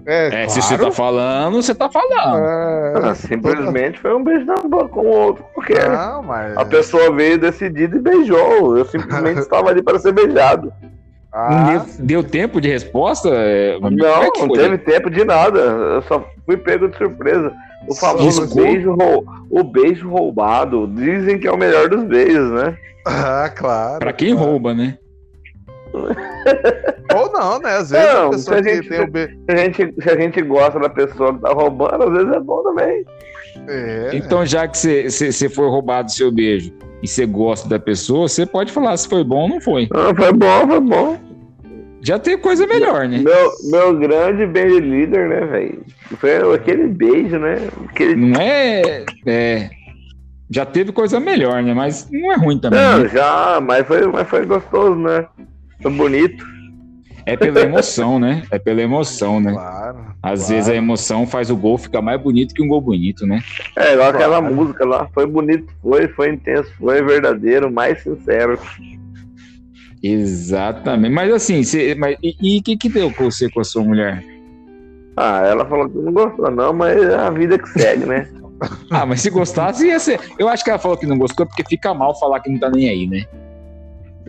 É, é claro. se você tá falando, você tá falando. É, ah, simplesmente foi um beijo na boca com o outro. Porque não, mas... a pessoa veio decidida e beijou. Eu simplesmente estava ali para ser beijado. Ah, deu, deu, tempo de resposta? É, não, não teve tempo de nada. Eu só fui pego de surpresa. O famoso beijo, o beijo roubado. Dizem que é o melhor dos beijos, né? Ah, claro. Pra quem claro. rouba, né? Ou não, né? Às vezes não, a pessoa se a, gente, tem o beijo. Se a, gente, se a gente gosta da pessoa que tá roubando, às vezes é bom também. É. Então, já que você foi roubado seu beijo e você gosta da pessoa, você pode falar se foi bom ou não foi. Ah, foi bom, foi bom. Já tem coisa melhor, né? Meu, meu grande beijo líder, né, velho? Foi aquele beijo, né? Aquele... Não é, é. Já teve coisa melhor, né? Mas não é ruim também. Não, né? já, mas foi, mas foi gostoso, né? Foi bonito. É pela emoção, né? É pela emoção, né? Claro. Às claro. vezes a emoção faz o gol ficar mais bonito que um gol bonito, né? É, igual claro. aquela música lá. Foi bonito, foi, foi intenso, foi verdadeiro, mais sincero. Exatamente. Mas assim, você, mas, e o que, que deu com você com a sua mulher? Ah, ela falou que não gostou, não, mas é a vida que segue, né? ah, mas se gostasse, ia ser. Eu acho que ela falou que não gostou porque fica mal falar que não tá nem aí, né?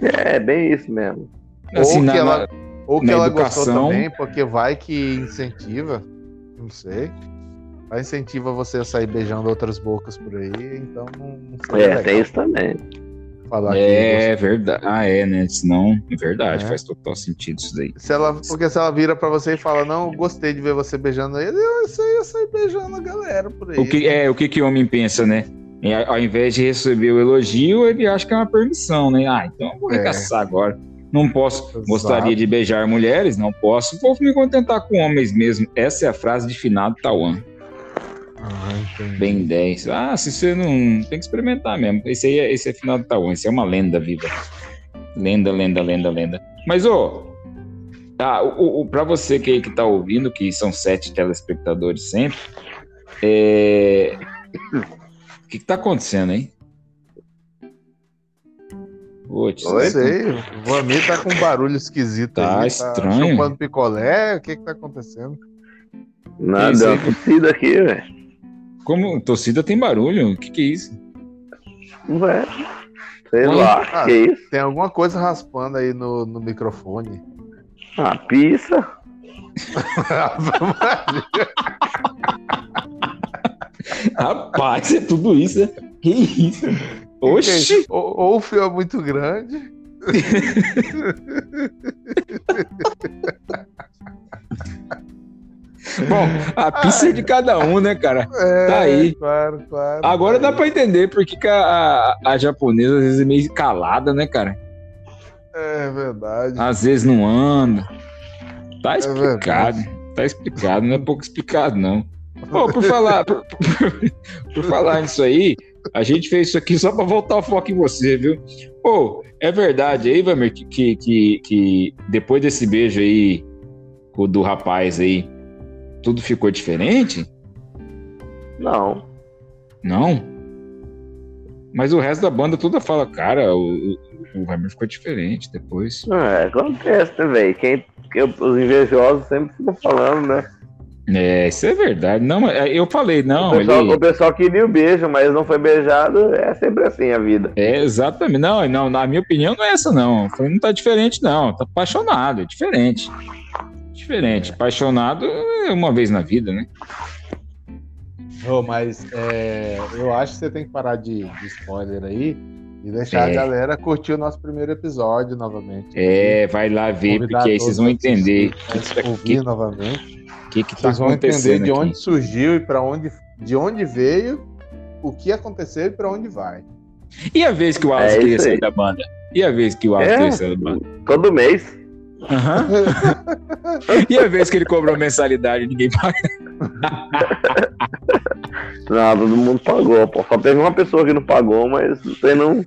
É, bem isso mesmo. Assim, ou na, que ela, ou que ela educação... gostou também, porque vai que incentiva, não sei. Vai incentiva você a sair beijando outras bocas por aí, então não, não É, legal. tem isso também falar É verdade. Ah, é, né? Senão, é verdade, é. faz total sentido isso daí. Se ela, porque se ela vira pra você e fala, não, gostei de ver você beijando ele, eu ia sair beijando a galera por aí. O que, é, o que que o homem pensa, né? Ao invés de receber o elogio, ele acha que é uma permissão, né? Ah, então vou arregaçar é. agora. Não posso, Exato. gostaria de beijar mulheres, não posso, vou me contentar com homens mesmo. Essa é a frase de finado Tauan. Ah, Bem 10. Ah, se você não. Tem que experimentar mesmo. Esse aí é, esse é final do Tauan. Esse é uma lenda viva. Lenda, lenda, lenda, lenda. Mas, ô. ah, o, o, pra você que, que tá ouvindo, que são sete telespectadores sempre, é... o que, que tá acontecendo, hein? Putz, Oi, sei. O Amir tá com um barulho esquisito tá aí. Estranho. Tá chupando picolé. O que que tá acontecendo? Nada, é uma torcida aqui, velho. Como torcida tem barulho? O que, que é isso? Ué, sei lá, ah, que é isso? Tem alguma coisa raspando aí no, no microfone. Ah, pizza. Rapaz, é tudo isso, né? Que isso? Oxi! Ou, ou o fio é muito grande. Bom, a pista é de cada um, né, cara? É, tá aí. Claro, claro. Agora dá pra entender porque que a, a, a, japonesa às vezes é meio calada, né, cara? É verdade. Às vezes não anda. Tá é explicado. É tá explicado, não é pouco explicado, não. Pô, por falar, por, por, por, falar nisso aí, a gente fez isso aqui só pra voltar o foco em você, viu? Pô, é verdade aí, Vamir, que, que, que, depois desse beijo aí do rapaz aí, tudo ficou diferente? Não. Não? Mas o resto da banda toda fala, cara, o, o ficou diferente depois. É, acontece, né, velho? Os invejosos sempre ficam falando, né? É, isso é verdade. Não, é, eu falei, não. O pessoal, ele... o pessoal queria o beijo, mas não foi beijado. É sempre assim a vida. É, exatamente. Não, não, na minha opinião, não é essa, não. Não tá diferente, não. Tá apaixonado, é diferente diferente. Apaixonado é uma vez na vida, né? Oh, mas é, eu acho que você tem que parar de, de spoiler aí e deixar é. a galera curtir o nosso primeiro episódio novamente. É, vai lá ver, porque aí vocês vão entender. Tá, ouvir que, novamente. Que, que tá vocês vão entender de onde surgiu e para onde, de onde veio, o que aconteceu e para onde vai. E a vez que o Wallace é queria sair da banda? E a vez que o Wallace é, queria sair da banda? Todo mês. Uhum. e a vez que ele cobrou mensalidade, ninguém paga. não, todo mundo pagou, pô. Só teve uma pessoa que não pagou, mas você não,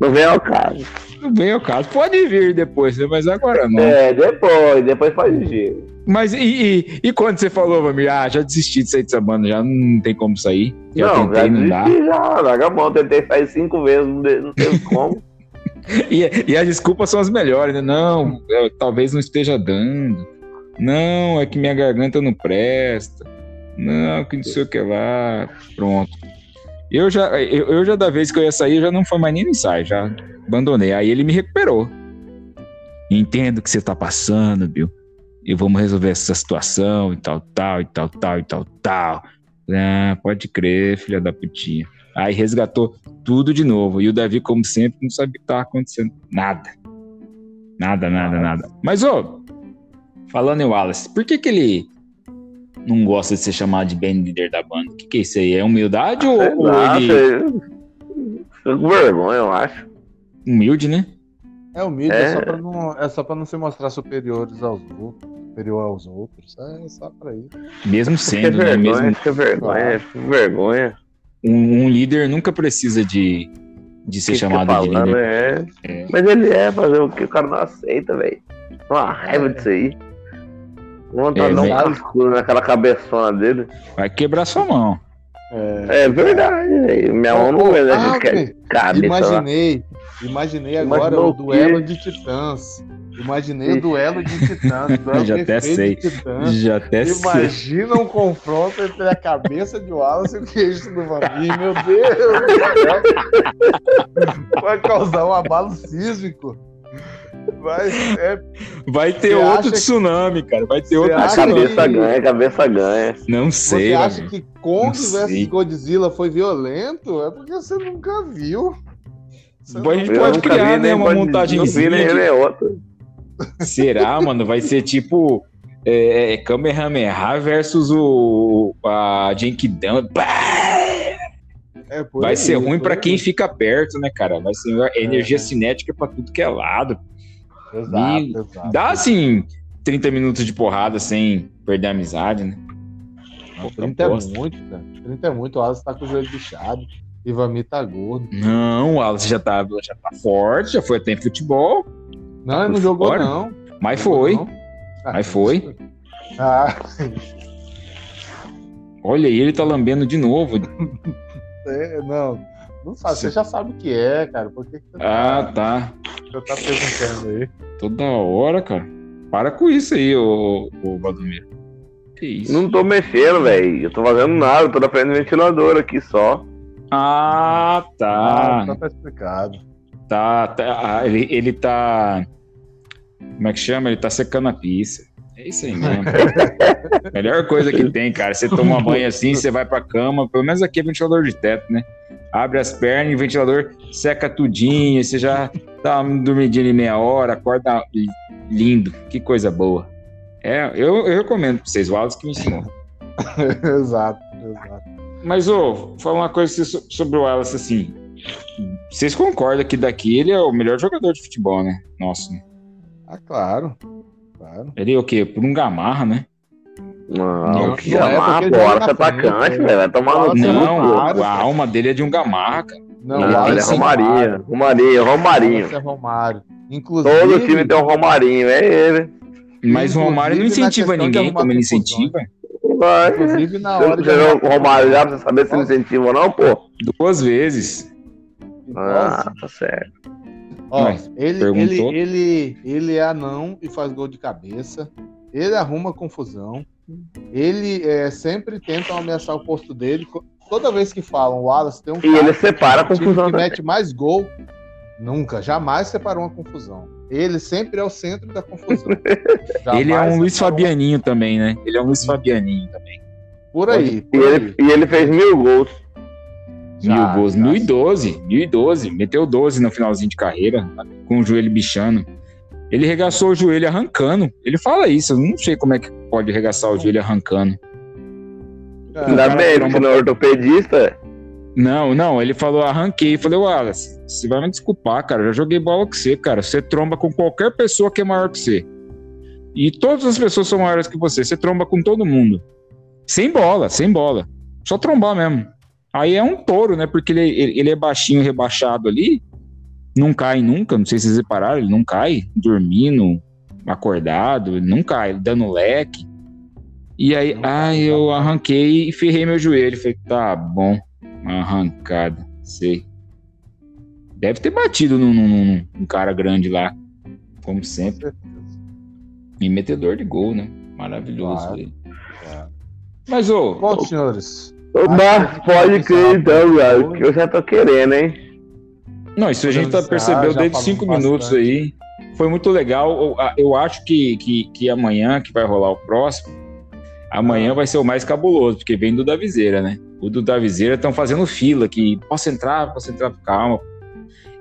não vem ao caso. Não vem ao caso. Pode vir depois, né? mas agora não. É, depois, depois pode vir. Mas e, e, e quando você falou, Vamir, ah, já desisti de sair dessa banda, já não tem como sair? Já não, tentei, já não dá. Já, larga a mão, tentei sair cinco vezes, não teve como. e, e as desculpas são as melhores, né? Não, eu, talvez não esteja dando. Não, é que minha garganta não presta. Não, que não sei o que lá. Pronto. Eu já, eu, eu já da vez que eu ia sair, já não foi mais nem no ensaio, já abandonei. Aí ele me recuperou. Entendo o que você tá passando, Bill. E vamos resolver essa situação e tal, tal, e tal, tal, e tal, tal. Ah, pode crer, filha da putinha. Aí resgatou tudo de novo. E o Davi, como sempre, não sabia o que estava acontecendo. Nada. Nada, nada, nada. Mas, ô, falando em Wallace, por que que ele não gosta de ser chamado de band leader da banda? O que que é isso aí? É humildade ou, ou ele... Vergonha, eu acho. Humilde, né? É humilde, é, é só pra não, é só pra não se mostrar superiores aos outros, superior aos outros. É só pra isso. Mesmo sendo, né? Vergonha, Mesmo... Fica vergonha, fica vergonha um, um, líder nunca precisa de, de ser que chamado que falando, de líder. É. é. Mas ele é fazer o que o cara não aceita, velho. Uma raiva disso aí. Vontade é, dar um escuro naquela cabeçona dele. Vai quebrar sua mão. É, é verdade, velho. Minha mão não é ah, cabeça. Imaginei, imaginei agora o duelo de titãs. Imaginei o duelo de titãs. Duelo Já até sei. Já até Imagina sei. um confronto entre a cabeça de Wallace e o queijo do Vampiro. Meu Deus! Vai causar um abalo sísmico. Vai, é... vai ter Você outro tsunami, que... cara. Vai ter outro tsunami. Cabeça ganha, cabeça ganha. Não sei. Você acha que Kong vs Godzilla foi violento? É porque você nunca viu. Você a gente pode criar, né? Uma montagem. Ele é outro. Será, mano? Vai ser tipo é, é Kamehameha versus o a Genkidama. É, vai aí, ser ruim para quem fica perto, né, cara? Vai ser energia é. cinética para tudo que é lado. Exato, e exato. Dá assim 30 minutos de porrada sem perder a amizade, né? Não, 30 é muito, cara. 30 é muito. O Alas tá com o joelho bichado. Ivami tá gordo. Não, o Alas já tá, já tá forte, já foi até em futebol. Não, ele não jogou, fora. não. Mas foi. Não. Ah, Mas foi. Ah. Olha aí, ele tá lambendo de novo. É, não. Não sabe, você já sabe o que é, cara. Por que, que você Ah, tá. Você tá perguntando aí. Toda hora, cara. Para com isso aí, ô, ô Valdomiro. Que isso? Não tô mexendo, velho. Eu tô fazendo nada, eu tô aprendendo ventilador aqui só. Ah, tá. Ah, tá explicado. Tá, tá ah, ele, ele tá. Como é que chama? Ele tá secando a pista. É isso aí mesmo. Melhor coisa que tem, cara. Você toma banho assim, você vai pra cama. Pelo menos aqui é ventilador de teto, né? Abre as pernas e o ventilador seca tudinho. Você já tá dormidinho em meia hora, acorda lindo. Que coisa boa. É, eu, eu recomendo pra vocês, o Wallace que me ensinou. exato, exato. Mas, ô, fala uma coisa sobre o Wallace assim. Vocês concordam que daqui ele é o melhor jogador de futebol, né? Nosso. Né? Ah, claro. Claro. Ele é o quê? Por um gamarra, né? Não, não que gamarra, é bora, você atacante, velho. Vai tomar no Não, a alma dele é de um gamarra, cara. Não, não ele é Romarinho. Romarinho, Romarinho. É Romário. Inclusive, Todo time tem um Romarinho, é ele. Mas o Romário não incentiva ninguém como ele incentiva. Vai. Inclusive na hora você de. O Romário já pra saber se ele incentiva ou não, pô? Duas vezes. Ah, tá certo. Ó, ele, ele, ele, ele é anão e faz gol de cabeça. Ele arruma confusão. Ele é, sempre tenta ameaçar o posto dele. Toda vez que falam, o Wallace tem um e ele separa a confusão que mete mais gol. Nunca, jamais separou uma confusão. Ele sempre é o centro da confusão. ele é um Luiz Fabianinho uma... também, né? Ele é um Luiz Fabianinho também. Por aí. Por e, aí. Ele, e ele fez mil gols. Já, mil gols. Já. 1012. 1012. Meteu 12 no finalzinho de carreira, com o joelho bichando. Ele regaçou o joelho arrancando. Ele fala isso. Eu não sei como é que pode regaçar o joelho arrancando. É, Ainda bem, porque não é ortopedista. Não, não, ele falou, arranquei. Falei, Wallace, você vai me desculpar, cara. Eu já joguei bola com você, cara. Você tromba com qualquer pessoa que é maior que você. E todas as pessoas são maiores que você. Você tromba com todo mundo. Sem bola, sem bola. Só trombar mesmo. Aí é um touro, né? Porque ele, ele é baixinho, rebaixado ali. Não cai nunca. Não sei se vocês repararam, ele não cai dormindo, acordado, ele não cai, dando leque. E aí, ah, eu arranquei e ferrei meu joelho. Falei, tá bom, arrancada, sei. Deve ter batido num, num, num cara grande lá, como sempre. E metedor de gol, né? Maravilhoso. Claro. É. Mas, ô. Bom, senhores. Mas pode crer, então, velho, que eu já tô querendo, hein? Não, isso a gente tá percebeu desde cinco minutos aí. Foi muito legal. Eu, eu acho que, que, que amanhã, que vai rolar o próximo, amanhã ah. vai ser o mais cabuloso, porque vem do Daviseira, né? O do Daviseira estão fazendo fila aqui. Posso entrar? Posso entrar? Calma.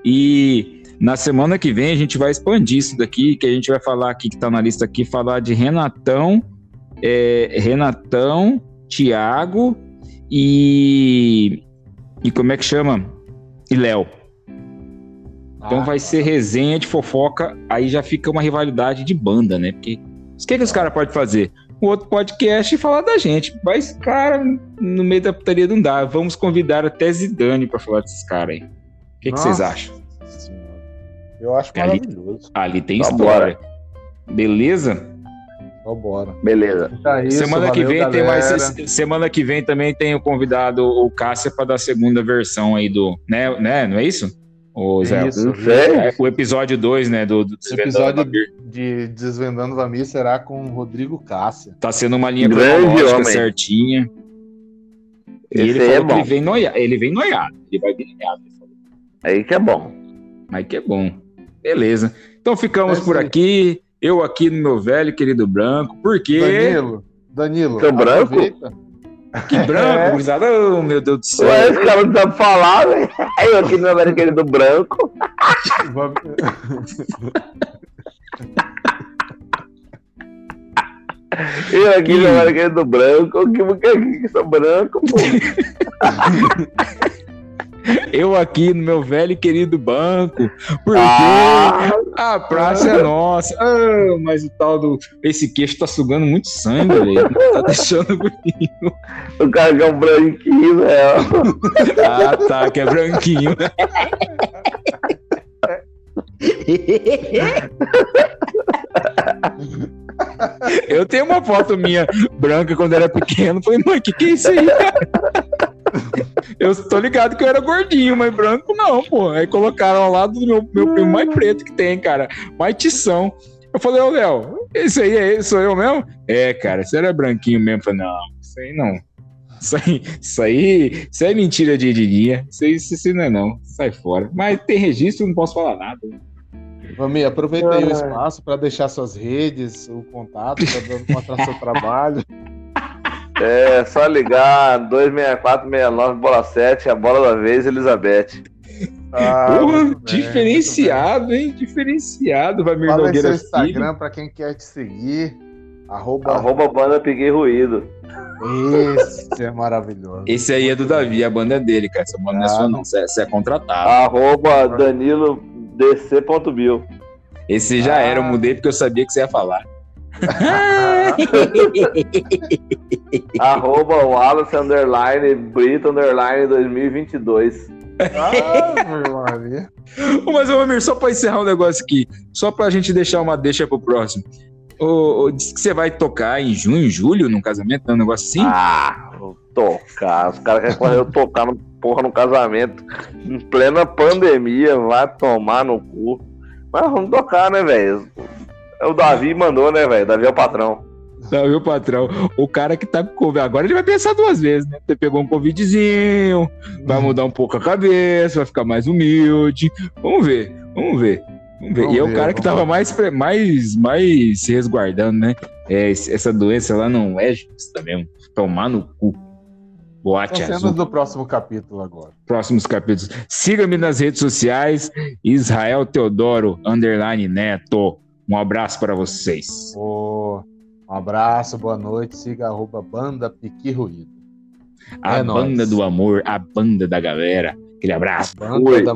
E na semana que vem a gente vai expandir isso daqui, que a gente vai falar aqui, que está na lista aqui, falar de Renatão, é, Renatão, Tiago e. E como é que chama? E Léo. Então ah, vai ser resenha de fofoca, aí já fica uma rivalidade de banda, né? Porque o que, que os caras podem fazer? Um outro podcast e falar da gente. Mas, cara, no meio da putaria não dá. Vamos convidar até Zidane para falar desses caras aí. O que, que vocês acham? Eu acho ali, maravilhoso. Ali tem história. Beleza? Vambora. Beleza. Tá isso, semana que vem galera. tem mais. Semana que vem também tem o convidado, o Cássia, para dar a segunda versão aí do. Né, né? Não é isso? O, Zé, isso, é, o episódio 2, né? Do, do o episódio de Desvendando Vamir será com o Rodrigo Cássia. Tá sendo uma linha cronológica certinha. E ele falou é que ele vem, noiado, ele vem noiado. Ele vai vir noiado. Aí que é bom. Aí que é bom. Beleza. Então ficamos é por aqui. Eu aqui no meu velho querido branco. Por quê? Danilo. Danilo. Seu branco? Que branco, é. Oh, meu Deus do céu. Ué, esse cara não sabe falar, velho. Eu aqui no meu velho querido branco. Eu aqui no meu velho querido branco. Que, que, que sou branco, pô. Eu aqui no meu velho e querido banco, porque ah, a praça é nossa. Ah, mas o tal do. Esse queixo tá sugando muito sangue, velho. Tá deixando bonito. O cara que é um branquinho, velho. Ah, tá, que é branquinho. Eu tenho uma foto minha branca quando era pequeno. Falei, mãe, que que é isso aí? Eu tô ligado que eu era gordinho, mas branco não, pô. Aí colocaram ao lado do meu, meu primo mais preto que tem, cara. Mais tição. Eu falei, ô Léo, esse aí é, sou eu mesmo? É, cara, você era branquinho mesmo. Eu falei, não, isso aí não. Isso aí, isso aí, isso aí é mentira de Edinha. Isso aí, isso aí não é não. Sai fora. Mas tem registro, não posso falar nada. Vami, aproveita aí o espaço para deixar suas redes, o contato, para mostrar seu trabalho. É, só ligar 26469 bola 7, a bola da vez, Elizabeth. Ah, Porra, diferenciado, hein? Diferenciado, Vamir Fala Nogueira seu Instagram para quem quer te seguir. Arroba... arroba banda Peguei Ruído. Esse é maravilhoso. Esse aí é do Davi, a banda é dele, cara. Essa banda ah, não é sua, não. Você é, você é contratado. Arroba Danilo DC.bio. Esse já ah. era, eu mudei porque eu sabia que você ia falar. Arroba Wallace Underline Brito Underline 2022. Ah, Mas, ô Amir, só pra encerrar um negócio aqui, só pra gente deixar uma deixa pro próximo. Ô, ô, disse que você vai tocar em junho, julho, num casamento, um negócio assim? Ah, vou tocar. Os caras querem eu tocar no, porra no casamento em plena pandemia, vai tomar no cu. Mas vamos tocar, né, velho? É o Davi mandou, né, velho? Davi é o patrão. Davi é o patrão. O cara que tá com Covid. Agora ele vai pensar duas vezes, né? Você pegou um Covidzinho, vai uhum. mudar um pouco a cabeça, vai ficar mais humilde. Vamos ver, vamos ver. Vamos ver. Vamos e é o cara que tava mais, mais, mais se resguardando, né? É, essa doença lá não é justa mesmo. Tomar no cu. Boate azul. do próximo capítulo agora. Próximos capítulos. Siga-me nas redes sociais. Israel Teodoro, underline neto. Um abraço para vocês. Oh, um abraço, boa noite. Siga arroba Banda Piqui Ruído. A é banda nóis. do amor, a banda da galera. Aquele abraço. A banda Oi. da